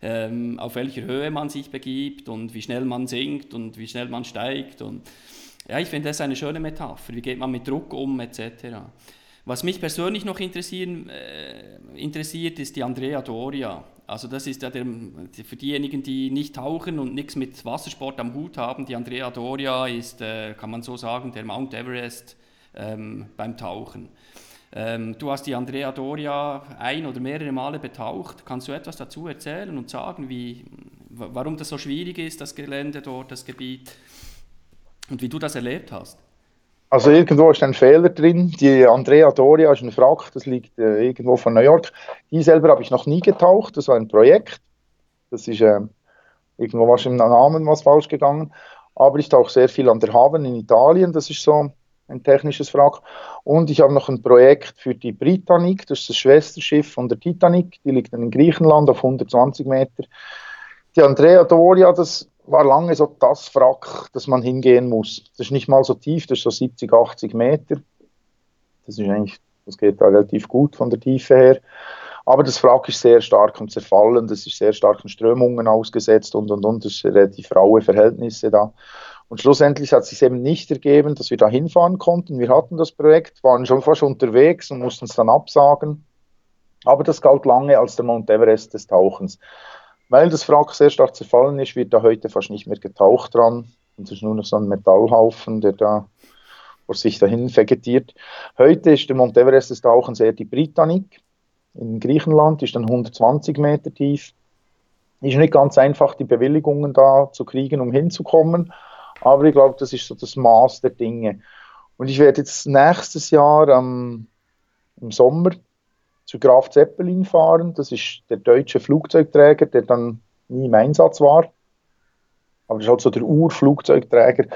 ähm, auf welcher Höhe man sich begibt und wie schnell man sinkt und wie schnell man steigt. Und ja, ich finde das eine schöne Metapher. Wie geht man mit Druck um etc. Was mich persönlich noch interessieren, äh, interessiert, ist die Andrea Doria. Also das ist ja der, für diejenigen, die nicht tauchen und nichts mit Wassersport am Hut haben, die Andrea Doria ist, äh, kann man so sagen, der Mount Everest ähm, beim Tauchen. Ähm, du hast die Andrea Doria ein oder mehrere Male betaucht. Kannst du etwas dazu erzählen und sagen, wie, warum das so schwierig ist, das Gelände dort, das Gebiet und wie du das erlebt hast? Also irgendwo ist ein Fehler drin. Die Andrea Doria ist ein Wrack, das liegt äh, irgendwo von New York. Die selber habe ich noch nie getaucht, das war ein Projekt. Das ist äh, irgendwo was im Namen was falsch gegangen. Aber ich tauche sehr viel an der Haven in Italien, das ist so ein technisches Wrack. Und ich habe noch ein Projekt für die Britannic, das ist das Schwesterschiff von der Titanic, die liegt in Griechenland auf 120 Meter. Die Andrea Doria, das war lange so das Wrack, das man hingehen muss. Das ist nicht mal so tief, das ist so 70, 80 Meter. Das ist eigentlich, das geht da relativ gut von der Tiefe her. Aber das Wrack ist sehr stark am Zerfallen, das ist sehr starken Strömungen ausgesetzt und und und. Das sind relativ raue Verhältnisse da. Und schlussendlich hat es sich eben nicht ergeben, dass wir da hinfahren konnten. Wir hatten das Projekt, waren schon fast unterwegs und mussten es dann absagen. Aber das galt lange als der Mount Everest des Tauchens. Weil das Wrack sehr stark zerfallen ist, wird da heute fast nicht mehr getaucht dran. Und es ist nur noch so ein Metallhaufen, der da vor sich dahin vegetiert. Heute ist der Mount Everest des Tauchens eher die Britannic in Griechenland, ist dann 120 Meter tief. Ist nicht ganz einfach, die Bewilligungen da zu kriegen, um hinzukommen. Aber ich glaube, das ist so das Maß der Dinge. Und ich werde jetzt nächstes Jahr ähm, im Sommer zu Graf Zeppelin fahren. Das ist der deutsche Flugzeugträger, der dann nie im Einsatz war. Aber das ist halt so der Urflugzeugträger.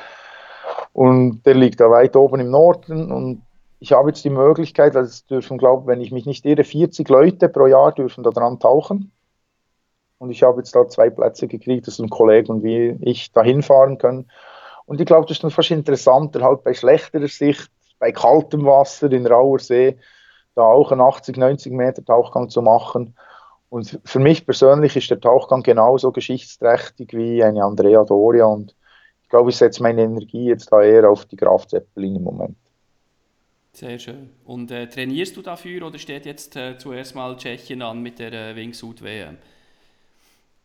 Und der liegt da weit oben im Norden. Und ich habe jetzt die Möglichkeit, also es dürfen, glaube wenn ich mich nicht irre, 40 Leute pro Jahr dürfen da dran tauchen. Und ich habe jetzt da zwei Plätze gekriegt, dass ein Kollege und wie ich da hinfahren können. Und ich glaube, das ist dann fast interessanter, halt bei schlechterer Sicht, bei kaltem Wasser in rauer See, da auch einen 80, 90 Meter Tauchgang zu machen. Und für mich persönlich ist der Tauchgang genauso geschichtsträchtig wie eine Andrea Doria. Und ich glaube, ich setze meine Energie jetzt da eher auf die Graf Zeppelin im Moment. Sehr schön. Und äh, trainierst du dafür oder steht jetzt äh, zuerst mal Tschechien an mit der äh, Wingsuit WM?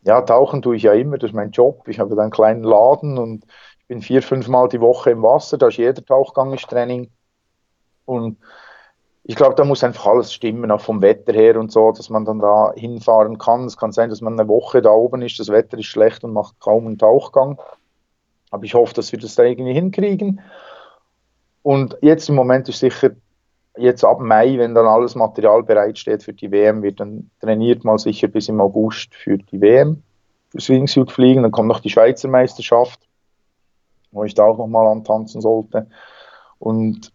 Ja, tauchen tue ich ja immer, das ist mein Job. Ich habe einen kleinen Laden und ich bin vier, fünf Mal die Woche im Wasser, da ist jeder Tauchgang ist Training. Und ich glaube, da muss einfach alles stimmen, auch vom Wetter her und so, dass man dann da hinfahren kann. Es kann sein, dass man eine Woche da oben ist, das Wetter ist schlecht und macht kaum einen Tauchgang. Aber ich hoffe, dass wir das da irgendwie hinkriegen. Und jetzt im Moment ist sicher, jetzt ab Mai, wenn dann alles Material bereitsteht für die WM, wird dann trainiert mal sicher bis im August für die WM, für Swingsuit fliegen. Dann kommt noch die Schweizer Meisterschaft, wo ich da auch nochmal antanzen sollte. Und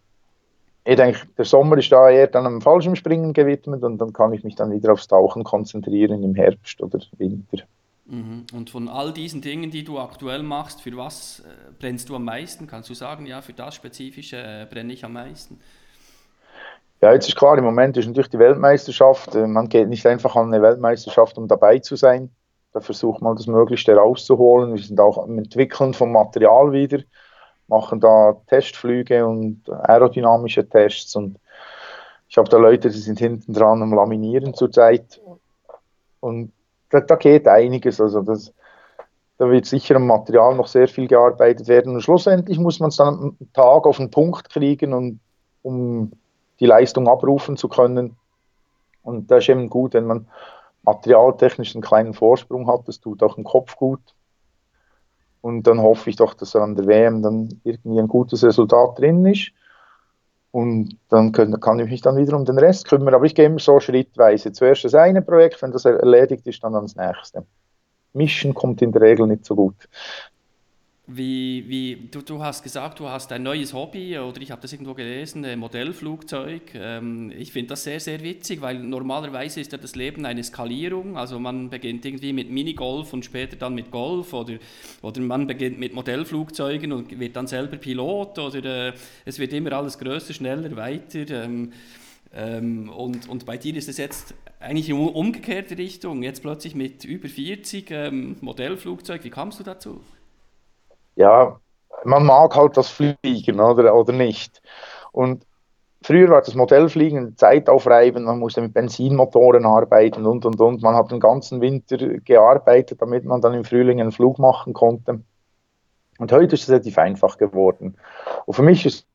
ich denke, der Sommer ist da eher dann am Fallschirmspringen gewidmet und dann kann ich mich dann wieder aufs Tauchen konzentrieren im Herbst oder Winter. Mhm. Und von all diesen Dingen, die du aktuell machst, für was äh, brennst du am meisten? Kannst du sagen, ja, für das Spezifische äh, brenne ich am meisten? Ja, jetzt ist klar, im Moment ist natürlich die Weltmeisterschaft. Äh, man geht nicht einfach an eine Weltmeisterschaft, um dabei zu sein. da versucht man das Möglichste rauszuholen. Wir sind auch am Entwickeln vom Material wieder, machen da Testflüge und aerodynamische Tests und ich habe da Leute, die sind hinten dran am Laminieren zurzeit und da, da geht einiges. Also das, da wird sicher am Material noch sehr viel gearbeitet werden. Und schlussendlich muss man es dann am Tag auf den Punkt kriegen, und, um die Leistung abrufen zu können. Und da ist eben gut, wenn man materialtechnisch einen kleinen Vorsprung hat. Das tut auch im Kopf gut. Und dann hoffe ich doch, dass an der WM dann irgendwie ein gutes Resultat drin ist. Und dann können, kann ich mich dann wieder um den Rest kümmern. Aber ich gehe immer so schrittweise. Zuerst das eine Projekt, wenn das erledigt ist, dann das nächste. Mischen kommt in der Regel nicht so gut. Wie, wie, du, du hast gesagt, du hast ein neues Hobby oder ich habe das irgendwo gelesen, ein Modellflugzeug. Ähm, ich finde das sehr, sehr witzig, weil normalerweise ist ja das Leben eine Skalierung. Also man beginnt irgendwie mit Minigolf und später dann mit Golf oder, oder man beginnt mit Modellflugzeugen und wird dann selber Pilot oder äh, es wird immer alles größer, schneller, weiter. Ähm, ähm, und, und bei dir ist es jetzt eigentlich in umgekehrte Richtung, jetzt plötzlich mit über 40 ähm, Modellflugzeug. Wie kamst du dazu? Ja, man mag halt das Fliegen oder, oder nicht. Und früher war das Modellfliegen Zeit aufreiben, man musste mit Benzinmotoren arbeiten und und und. Man hat den ganzen Winter gearbeitet, damit man dann im Frühling einen Flug machen konnte. Und heute ist es relativ einfach geworden. Und für mich ist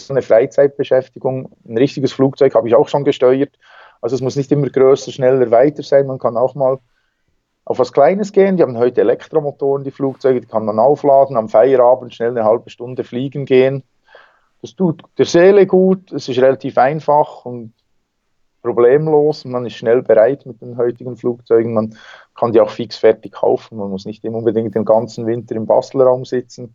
es eine Freizeitbeschäftigung. Ein richtiges Flugzeug habe ich auch schon gesteuert. Also es muss nicht immer größer, schneller, weiter sein. Man kann auch mal auf was Kleines gehen. Die haben heute Elektromotoren, die Flugzeuge, die kann man aufladen, am Feierabend schnell eine halbe Stunde fliegen gehen. Das tut der Seele gut, es ist relativ einfach und problemlos. Man ist schnell bereit mit den heutigen Flugzeugen. Man kann die auch fix fertig kaufen. Man muss nicht unbedingt den ganzen Winter im Bastelraum sitzen.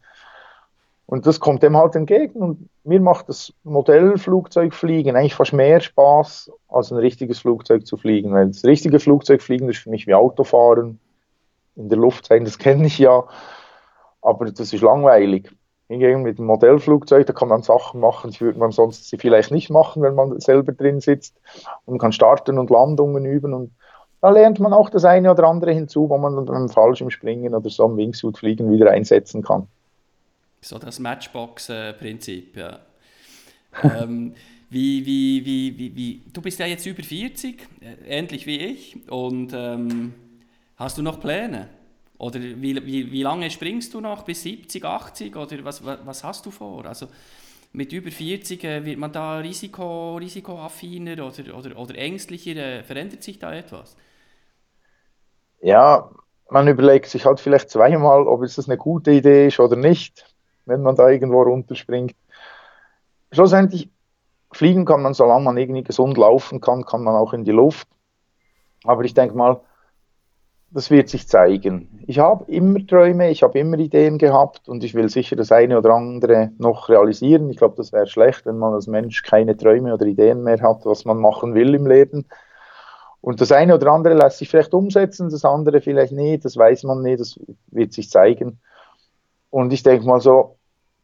Und das kommt dem halt entgegen. Und mir macht das Modellflugzeugfliegen eigentlich fast mehr Spaß, als ein richtiges Flugzeug zu fliegen. Weil das richtige Flugzeugfliegen ist für mich wie Autofahren, in der Luft sein, das kenne ich ja. Aber das ist langweilig. Hingegen mit dem Modellflugzeug, da kann man Sachen machen, die würde man sonst sie vielleicht nicht machen, wenn man selber drin sitzt. Und man kann starten und Landungen üben. Und da lernt man auch das eine oder andere hinzu, wo man dann beim Fallschirmspringen oder so am Wingsuit fliegen wieder einsetzen kann. So das Matchbox-Prinzip, ja. ähm, wie, wie, wie, wie, wie, du bist ja jetzt über 40, äh, ähnlich wie ich, und ähm, hast du noch Pläne? Oder wie, wie, wie lange springst du noch? Bis 70, 80? Oder was, was, hast du vor? Also mit über 40 äh, wird man da risiko, risikoaffiner oder, oder, oder ängstlicher? Äh, verändert sich da etwas? Ja, man überlegt sich halt vielleicht zweimal, ob es eine gute Idee ist oder nicht wenn man da irgendwo runterspringt. Schlussendlich, fliegen kann man, solange man irgendwie gesund laufen kann, kann man auch in die Luft. Aber ich denke mal, das wird sich zeigen. Ich habe immer Träume, ich habe immer Ideen gehabt und ich will sicher das eine oder andere noch realisieren. Ich glaube, das wäre schlecht, wenn man als Mensch keine Träume oder Ideen mehr hat, was man machen will im Leben. Und das eine oder andere lässt sich vielleicht umsetzen, das andere vielleicht nicht, das weiß man nicht, das wird sich zeigen. Und ich denke mal so,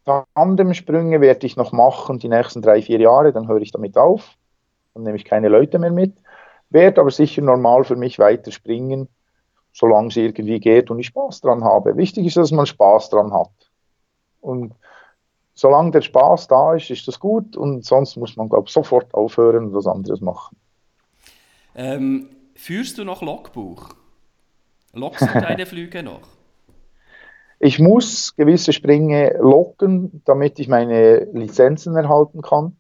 Tandemsprünge werde ich noch machen die nächsten drei, vier Jahre, dann höre ich damit auf. Dann nehme ich keine Leute mehr mit. Werde aber sicher normal für mich weiter springen, solange es irgendwie geht und ich Spaß dran habe. Wichtig ist, dass man Spaß dran hat. Und solange der Spaß da ist, ist das gut und sonst muss man, glaube ich, sofort aufhören und was anderes machen. Ähm, führst du noch Logbuch? Lockst du deine Flüge noch? Ich muss gewisse Sprünge locken, damit ich meine Lizenzen erhalten kann,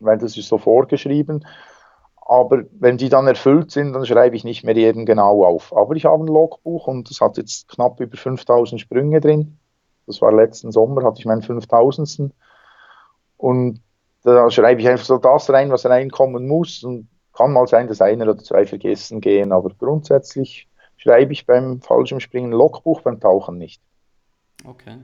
weil das ist so vorgeschrieben. Aber wenn die dann erfüllt sind, dann schreibe ich nicht mehr jeden genau auf. Aber ich habe ein Logbuch und das hat jetzt knapp über 5000 Sprünge drin. Das war letzten Sommer, hatte ich meinen 5000. Und da schreibe ich einfach so das rein, was reinkommen muss. Und kann mal sein, dass einer oder zwei vergessen gehen, aber grundsätzlich schreibe ich beim Fallschirmspringen Logbuch, beim Tauchen nicht. Okay.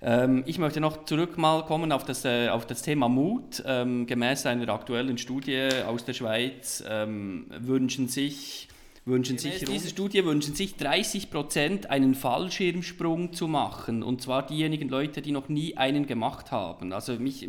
Ähm, ich möchte noch zurück mal kommen auf das, äh, auf das Thema Mut. Ähm, gemäß einer aktuellen Studie aus der Schweiz ähm, wünschen sich wünschen sich, diese Studie wünschen sich 30 Prozent einen Fallschirmsprung zu machen. Und zwar diejenigen Leute, die noch nie einen gemacht haben. Also mich,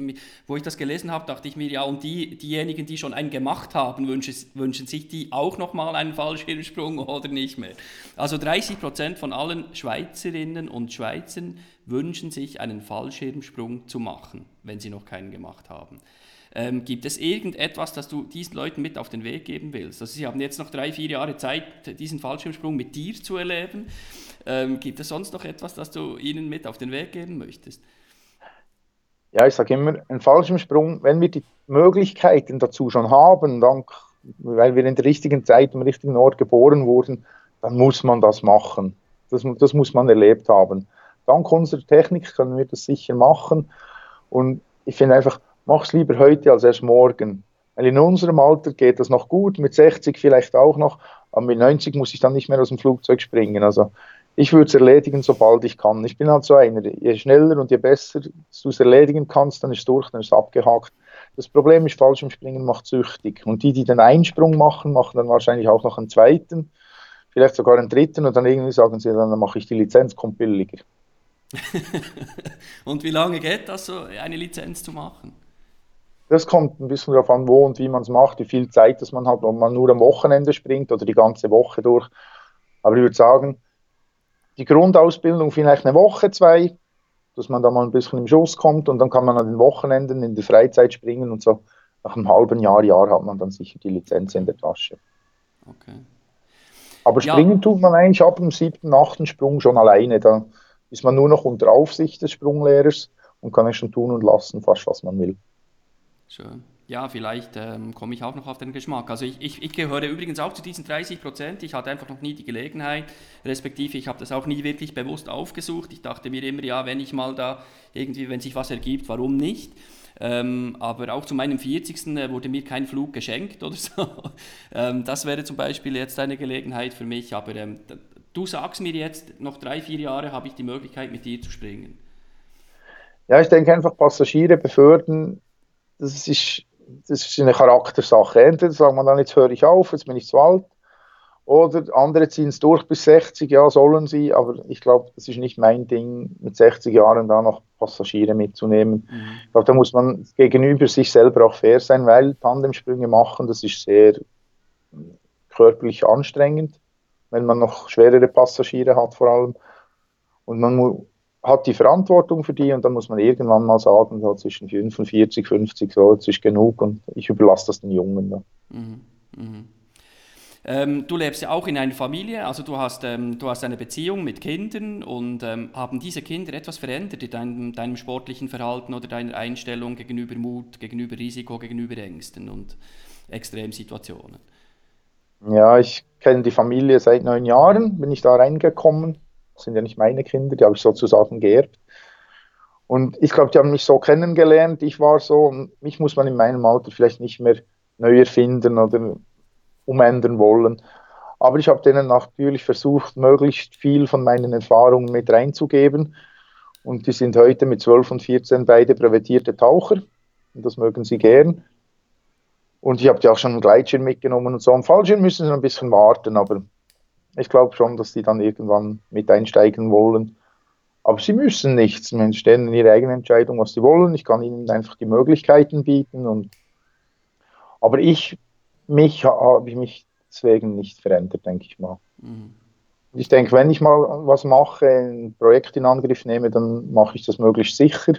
wo ich das gelesen habe, dachte ich mir, ja, und die, diejenigen, die schon einen gemacht haben, wünschen, wünschen sich die auch nochmal einen Fallschirmsprung oder nicht mehr. Also 30 Prozent von allen Schweizerinnen und Schweizern wünschen sich einen Fallschirmsprung zu machen, wenn sie noch keinen gemacht haben. Ähm, gibt es irgendetwas, das du diesen Leuten mit auf den Weg geben willst? Also sie haben jetzt noch drei, vier Jahre Zeit, diesen Fallschirmsprung mit dir zu erleben. Ähm, gibt es sonst noch etwas, das du ihnen mit auf den Weg geben möchtest? Ja, ich sage immer, ein Fallschirmsprung, wenn wir die Möglichkeiten dazu schon haben, dank, weil wir in der richtigen Zeit am richtigen Ort geboren wurden, dann muss man das machen. Das, das muss man erlebt haben. Dank unserer Technik können wir das sicher machen. Und ich finde einfach, mach es lieber heute als erst morgen. Weil in unserem Alter geht das noch gut, mit 60 vielleicht auch noch, aber mit 90 muss ich dann nicht mehr aus dem Flugzeug springen. Also ich würde es erledigen, sobald ich kann. Ich bin halt so einer, je schneller und je besser du es erledigen kannst, dann ist es durch, dann ist es abgehakt. Das Problem ist, falsch im Springen macht süchtig. Und die, die den Einsprung machen, machen dann wahrscheinlich auch noch einen zweiten, vielleicht sogar einen dritten und dann irgendwie sagen sie, dann mache ich die Lizenz, kommt billiger. und wie lange geht das, so eine Lizenz zu machen? Das kommt ein bisschen darauf an, wo und wie man es macht, wie viel Zeit das man hat, ob man nur am Wochenende springt oder die ganze Woche durch. Aber ich würde sagen, die Grundausbildung vielleicht eine Woche, zwei, dass man da mal ein bisschen im Schuss kommt und dann kann man an den Wochenenden in der Freizeit springen und so nach einem halben Jahr, Jahr hat man dann sicher die Lizenz in der Tasche. Okay. Aber springen ja. tut man eigentlich ab dem siebten, achten Sprung schon alleine. Da ist man nur noch unter Aufsicht des Sprunglehrers und kann es schon tun und lassen, fast was man will. Schön. Ja, vielleicht ähm, komme ich auch noch auf den Geschmack. Also ich, ich, ich, gehöre übrigens auch zu diesen 30 Prozent. Ich hatte einfach noch nie die Gelegenheit, respektive ich habe das auch nie wirklich bewusst aufgesucht. Ich dachte mir immer, ja, wenn ich mal da irgendwie, wenn sich was ergibt, warum nicht? Ähm, aber auch zu meinem 40. Äh, wurde mir kein Flug geschenkt oder so. ähm, das wäre zum Beispiel jetzt eine Gelegenheit für mich. Aber ähm, du sagst mir jetzt, noch drei, vier Jahre habe ich die Möglichkeit, mit dir zu springen. Ja, ich denke einfach, Passagiere befördern das ist, das ist eine Charaktersache. Entweder sagt man dann, jetzt höre ich auf, jetzt bin ich zu alt. Oder andere ziehen es durch bis 60, ja, sollen sie, aber ich glaube, das ist nicht mein Ding, mit 60 Jahren da noch Passagiere mitzunehmen. Mhm. Ich glaube, da muss man gegenüber sich selber auch fair sein, weil Tandemsprünge machen, das ist sehr körperlich anstrengend, wenn man noch schwerere Passagiere hat vor allem. Und man muss hat die Verantwortung für die und dann muss man irgendwann mal sagen, so zwischen 45, 50, so, jetzt ist genug und ich überlasse das den Jungen. Ja. Mhm, mh. ähm, du lebst ja auch in einer Familie, also du hast, ähm, du hast eine Beziehung mit Kindern und ähm, haben diese Kinder etwas verändert in deinem, deinem sportlichen Verhalten oder deiner Einstellung gegenüber Mut, gegenüber Risiko, gegenüber Ängsten und Extremsituationen? Ja, ich kenne die Familie seit neun Jahren, bin ich da reingekommen das sind ja nicht meine Kinder, die habe ich sozusagen geerbt. Und ich glaube, die haben mich so kennengelernt, ich war so, mich muss man in meinem Alter vielleicht nicht mehr neu erfinden oder umändern wollen. Aber ich habe denen natürlich versucht, möglichst viel von meinen Erfahrungen mit reinzugeben. Und die sind heute mit 12 und 14 beide brevetierte Taucher. Und das mögen sie gern. Und ich habe die auch schon einen Gleitschirm mitgenommen und so. Am Fallschirm müssen sie ein bisschen warten, aber ich glaube schon, dass die dann irgendwann mit einsteigen wollen. Aber sie müssen nichts. Sie stellen in ihre eigene Entscheidung, was sie wollen. Ich kann ihnen einfach die Möglichkeiten bieten. Und aber ich, mich habe ich mich deswegen nicht verändert, denke ich mal. Mhm. Ich denke, wenn ich mal was mache, ein Projekt in Angriff nehme, dann mache ich das möglichst sicher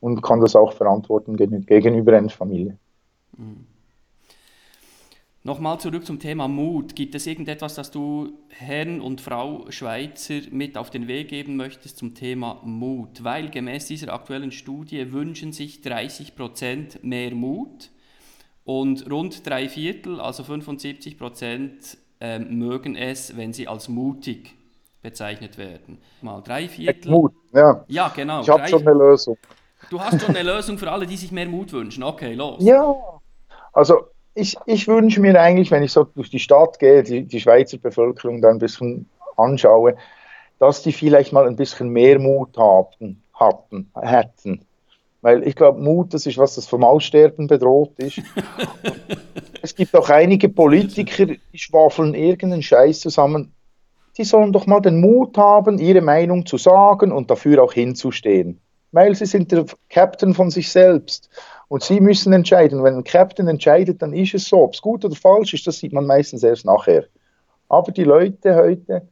und kann das auch verantworten gegenüber einer Familie. Mhm. Nochmal zurück zum Thema Mut. Gibt es irgendetwas, das du Herrn und Frau Schweizer mit auf den Weg geben möchtest zum Thema Mut? Weil gemäß dieser aktuellen Studie wünschen sich 30 Prozent mehr Mut und rund drei Viertel, also 75 Prozent, äh, mögen es, wenn sie als mutig bezeichnet werden. Mal drei Viertel. Mut, ja. Ja, genau. Ich habe schon eine Lösung. Du hast schon eine Lösung für alle, die sich mehr Mut wünschen. Okay, los. Ja, also ich, ich wünsche mir eigentlich, wenn ich so durch die Stadt gehe, die, die Schweizer Bevölkerung da ein bisschen anschaue, dass die vielleicht mal ein bisschen mehr Mut haben, hatten, hätten. Weil ich glaube, Mut, das ist was, das vom Aussterben bedroht ist. es gibt auch einige Politiker, die schwafeln irgendeinen Scheiß zusammen. Die sollen doch mal den Mut haben, ihre Meinung zu sagen und dafür auch hinzustehen. Weil sie sind der Captain von sich selbst. Und sie müssen entscheiden. Wenn ein Captain entscheidet, dann ist es so. Ob es gut oder falsch ist, das sieht man meistens erst nachher. Aber die Leute heute,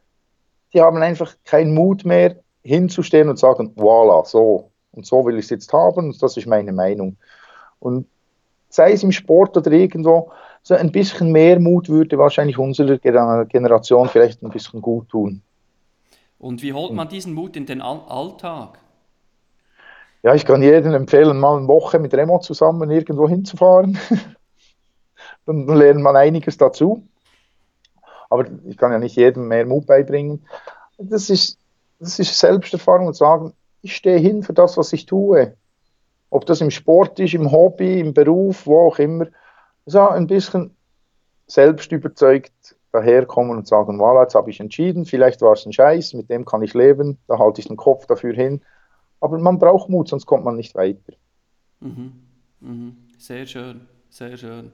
die haben einfach keinen Mut mehr, hinzustehen und sagen, voilà, so. Und so will ich es jetzt haben und das ist meine Meinung. Und sei es im Sport oder irgendwo, so ein bisschen mehr Mut würde wahrscheinlich unserer Generation vielleicht ein bisschen gut tun. Und wie holt man diesen Mut in den Alltag? Ja, ich kann jedem empfehlen, mal eine Woche mit Remo zusammen irgendwo hinzufahren. dann, dann lernt man einiges dazu. Aber ich kann ja nicht jedem mehr Mut beibringen. Das ist, das ist Selbsterfahrung und sagen, ich stehe hin für das, was ich tue. Ob das im Sport ist, im Hobby, im Beruf, wo auch immer. So ein bisschen selbst überzeugt daherkommen und sagen, voilà, jetzt habe ich entschieden, vielleicht war es ein Scheiß, mit dem kann ich leben, da halte ich den Kopf dafür hin. Aber man braucht Mut, sonst kommt man nicht weiter. Mhm. Mhm. Sehr schön, sehr schön.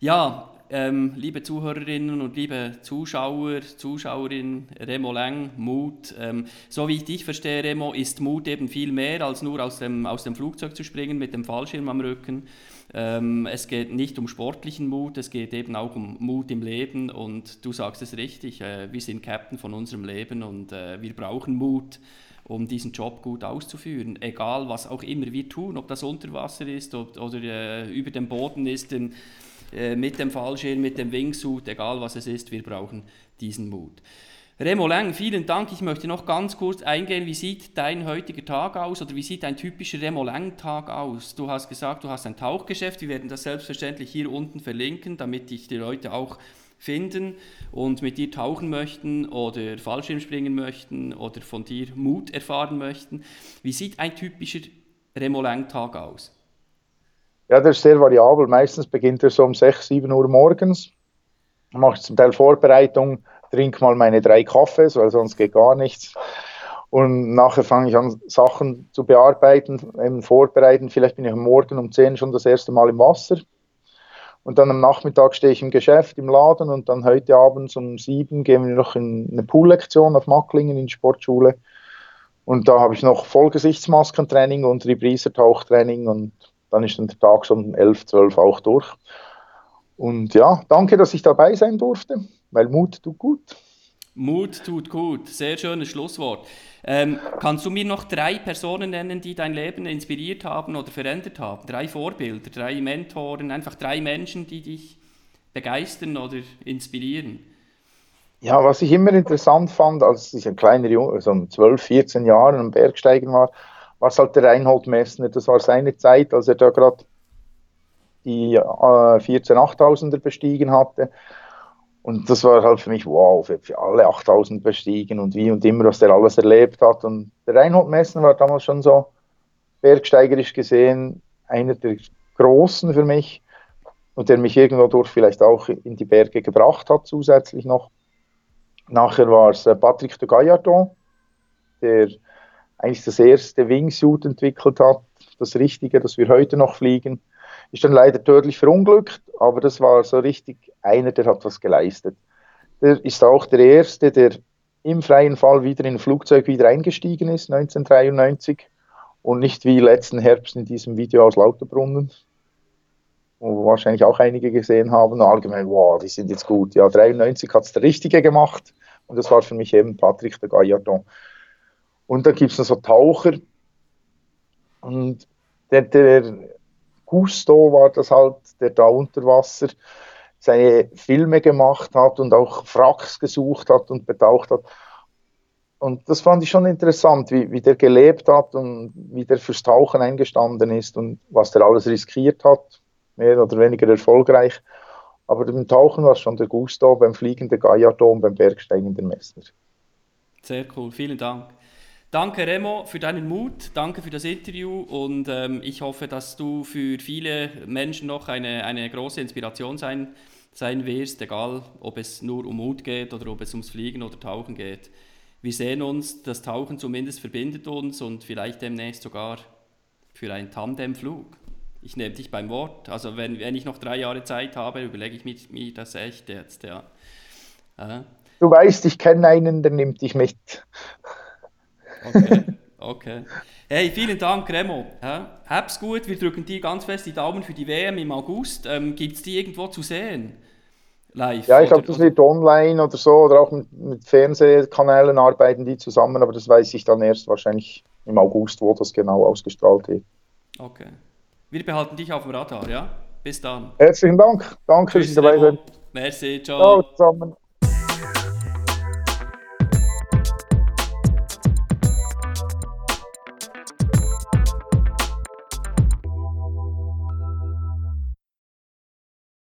Ja, ähm, liebe Zuhörerinnen und liebe Zuschauer, Zuschauerinnen, Remo Leng, Mut. Ähm, so wie ich dich verstehe, Remo, ist Mut eben viel mehr als nur aus dem, aus dem Flugzeug zu springen mit dem Fallschirm am Rücken. Ähm, es geht nicht um sportlichen Mut, es geht eben auch um Mut im Leben und du sagst es richtig, äh, wir sind Captain von unserem Leben und äh, wir brauchen Mut um diesen Job gut auszuführen. Egal, was auch immer wir tun, ob das unter Wasser ist ob, oder äh, über dem Boden ist, denn äh, mit dem Fallschirm, mit dem Wingsuit, egal was es ist, wir brauchen diesen Mut. Remo Leng, vielen Dank. Ich möchte noch ganz kurz eingehen, wie sieht dein heutiger Tag aus oder wie sieht ein typischer Remo Leng-Tag aus? Du hast gesagt, du hast ein Tauchgeschäft. Wir werden das selbstverständlich hier unten verlinken, damit dich die Leute auch finden und mit dir tauchen möchten oder Fallschirm springen möchten oder von dir Mut erfahren möchten. Wie sieht ein typischer Remo Leng-Tag aus? Ja, der ist sehr variabel. Meistens beginnt er so um 6, 7 Uhr morgens. Mache zum Teil Vorbereitung, trinke mal meine drei Kaffees, weil sonst geht gar nichts. Und nachher fange ich an, Sachen zu bearbeiten, eben vorbereiten. Vielleicht bin ich am Morgen um 10 schon das erste Mal im Wasser. Und dann am Nachmittag stehe ich im Geschäft, im Laden und dann heute abends um 7 gehen wir noch in eine Poollektion auf Macklingen in die Sportschule. Und da habe ich noch Vollgesichtsmaskentraining und Rebriser-Tauchtraining und dann ist dann der Tag schon um 11, 12 auch durch. Und ja, danke, dass ich dabei sein durfte, weil Mut tut gut. Mut tut gut, sehr schönes Schlusswort. Ähm, kannst du mir noch drei Personen nennen, die dein Leben inspiriert haben oder verändert haben? Drei Vorbilder, drei Mentoren, einfach drei Menschen, die dich begeistern oder inspirieren? Ja, was ich immer interessant fand, als ich ein kleiner Junge, so um 12, 14 Jahren am Bergsteigen war, war es halt der Reinhold Messner. Das war seine Zeit, als er da gerade die äh, 14 8000er bestiegen hatte. Und das war halt für mich, wow, für, alle 8000 bestiegen und wie und immer, was der alles erlebt hat. Und der Reinhold Messner war damals schon so bergsteigerisch gesehen einer der Großen für mich und der mich irgendwo durch vielleicht auch in die Berge gebracht hat, zusätzlich noch. Nachher war es äh, Patrick de Gaillardon, der eigentlich das erste Wingsuit entwickelt hat, das Richtige, das wir heute noch fliegen. Ist dann leider tödlich verunglückt, aber das war so richtig einer, der hat was geleistet. Der ist auch der Erste, der im freien Fall wieder in ein Flugzeug wieder eingestiegen ist, 1993. Und nicht wie letzten Herbst in diesem Video aus Lauterbrunnen, wo wahrscheinlich auch einige gesehen haben, allgemein, wow, die sind jetzt gut. Ja, 93 hat es der Richtige gemacht und das war für mich eben Patrick de Gaillardon. Und dann gibt es noch so Taucher. Und der, der Gusto war das halt, der da unter Wasser seine Filme gemacht hat und auch Wracks gesucht hat und betaucht hat. Und das fand ich schon interessant, wie, wie der gelebt hat und wie der fürs Tauchen eingestanden ist und was der alles riskiert hat, mehr oder weniger erfolgreich. Aber beim Tauchen war es schon der Gusto, beim Fliegen der und beim Bergsteigen der Messner. Sehr cool, vielen Dank. Danke Remo für deinen Mut, danke für das Interview und ähm, ich hoffe, dass du für viele Menschen noch eine, eine große Inspiration sein, sein wirst, egal ob es nur um Mut geht oder ob es ums Fliegen oder Tauchen geht. Wir sehen uns, das Tauchen zumindest verbindet uns und vielleicht demnächst sogar für einen Tandemflug. ich nehme dich beim Wort. Also wenn, wenn ich noch drei Jahre Zeit habe, überlege ich mir, mir das echt jetzt, ja. ja. Du weißt, ich kenne einen, der nimmt dich mit. Okay, okay. Hey, vielen Dank, Remo. Ja, hab's gut, wir drücken dir ganz fest die Daumen für die WM im August. Ähm, Gibt es die irgendwo zu sehen? Live? Ja, ich glaube, das wird online oder so oder auch mit, mit Fernsehkanälen arbeiten die zusammen, aber das weiß ich dann erst wahrscheinlich im August, wo das genau ausgestrahlt wird. Okay. Wir behalten dich auf dem Radar, ja? Bis dann. Herzlichen Dank. Danke, dass Sie dabei sind. Merci, ciao. Ciao zusammen.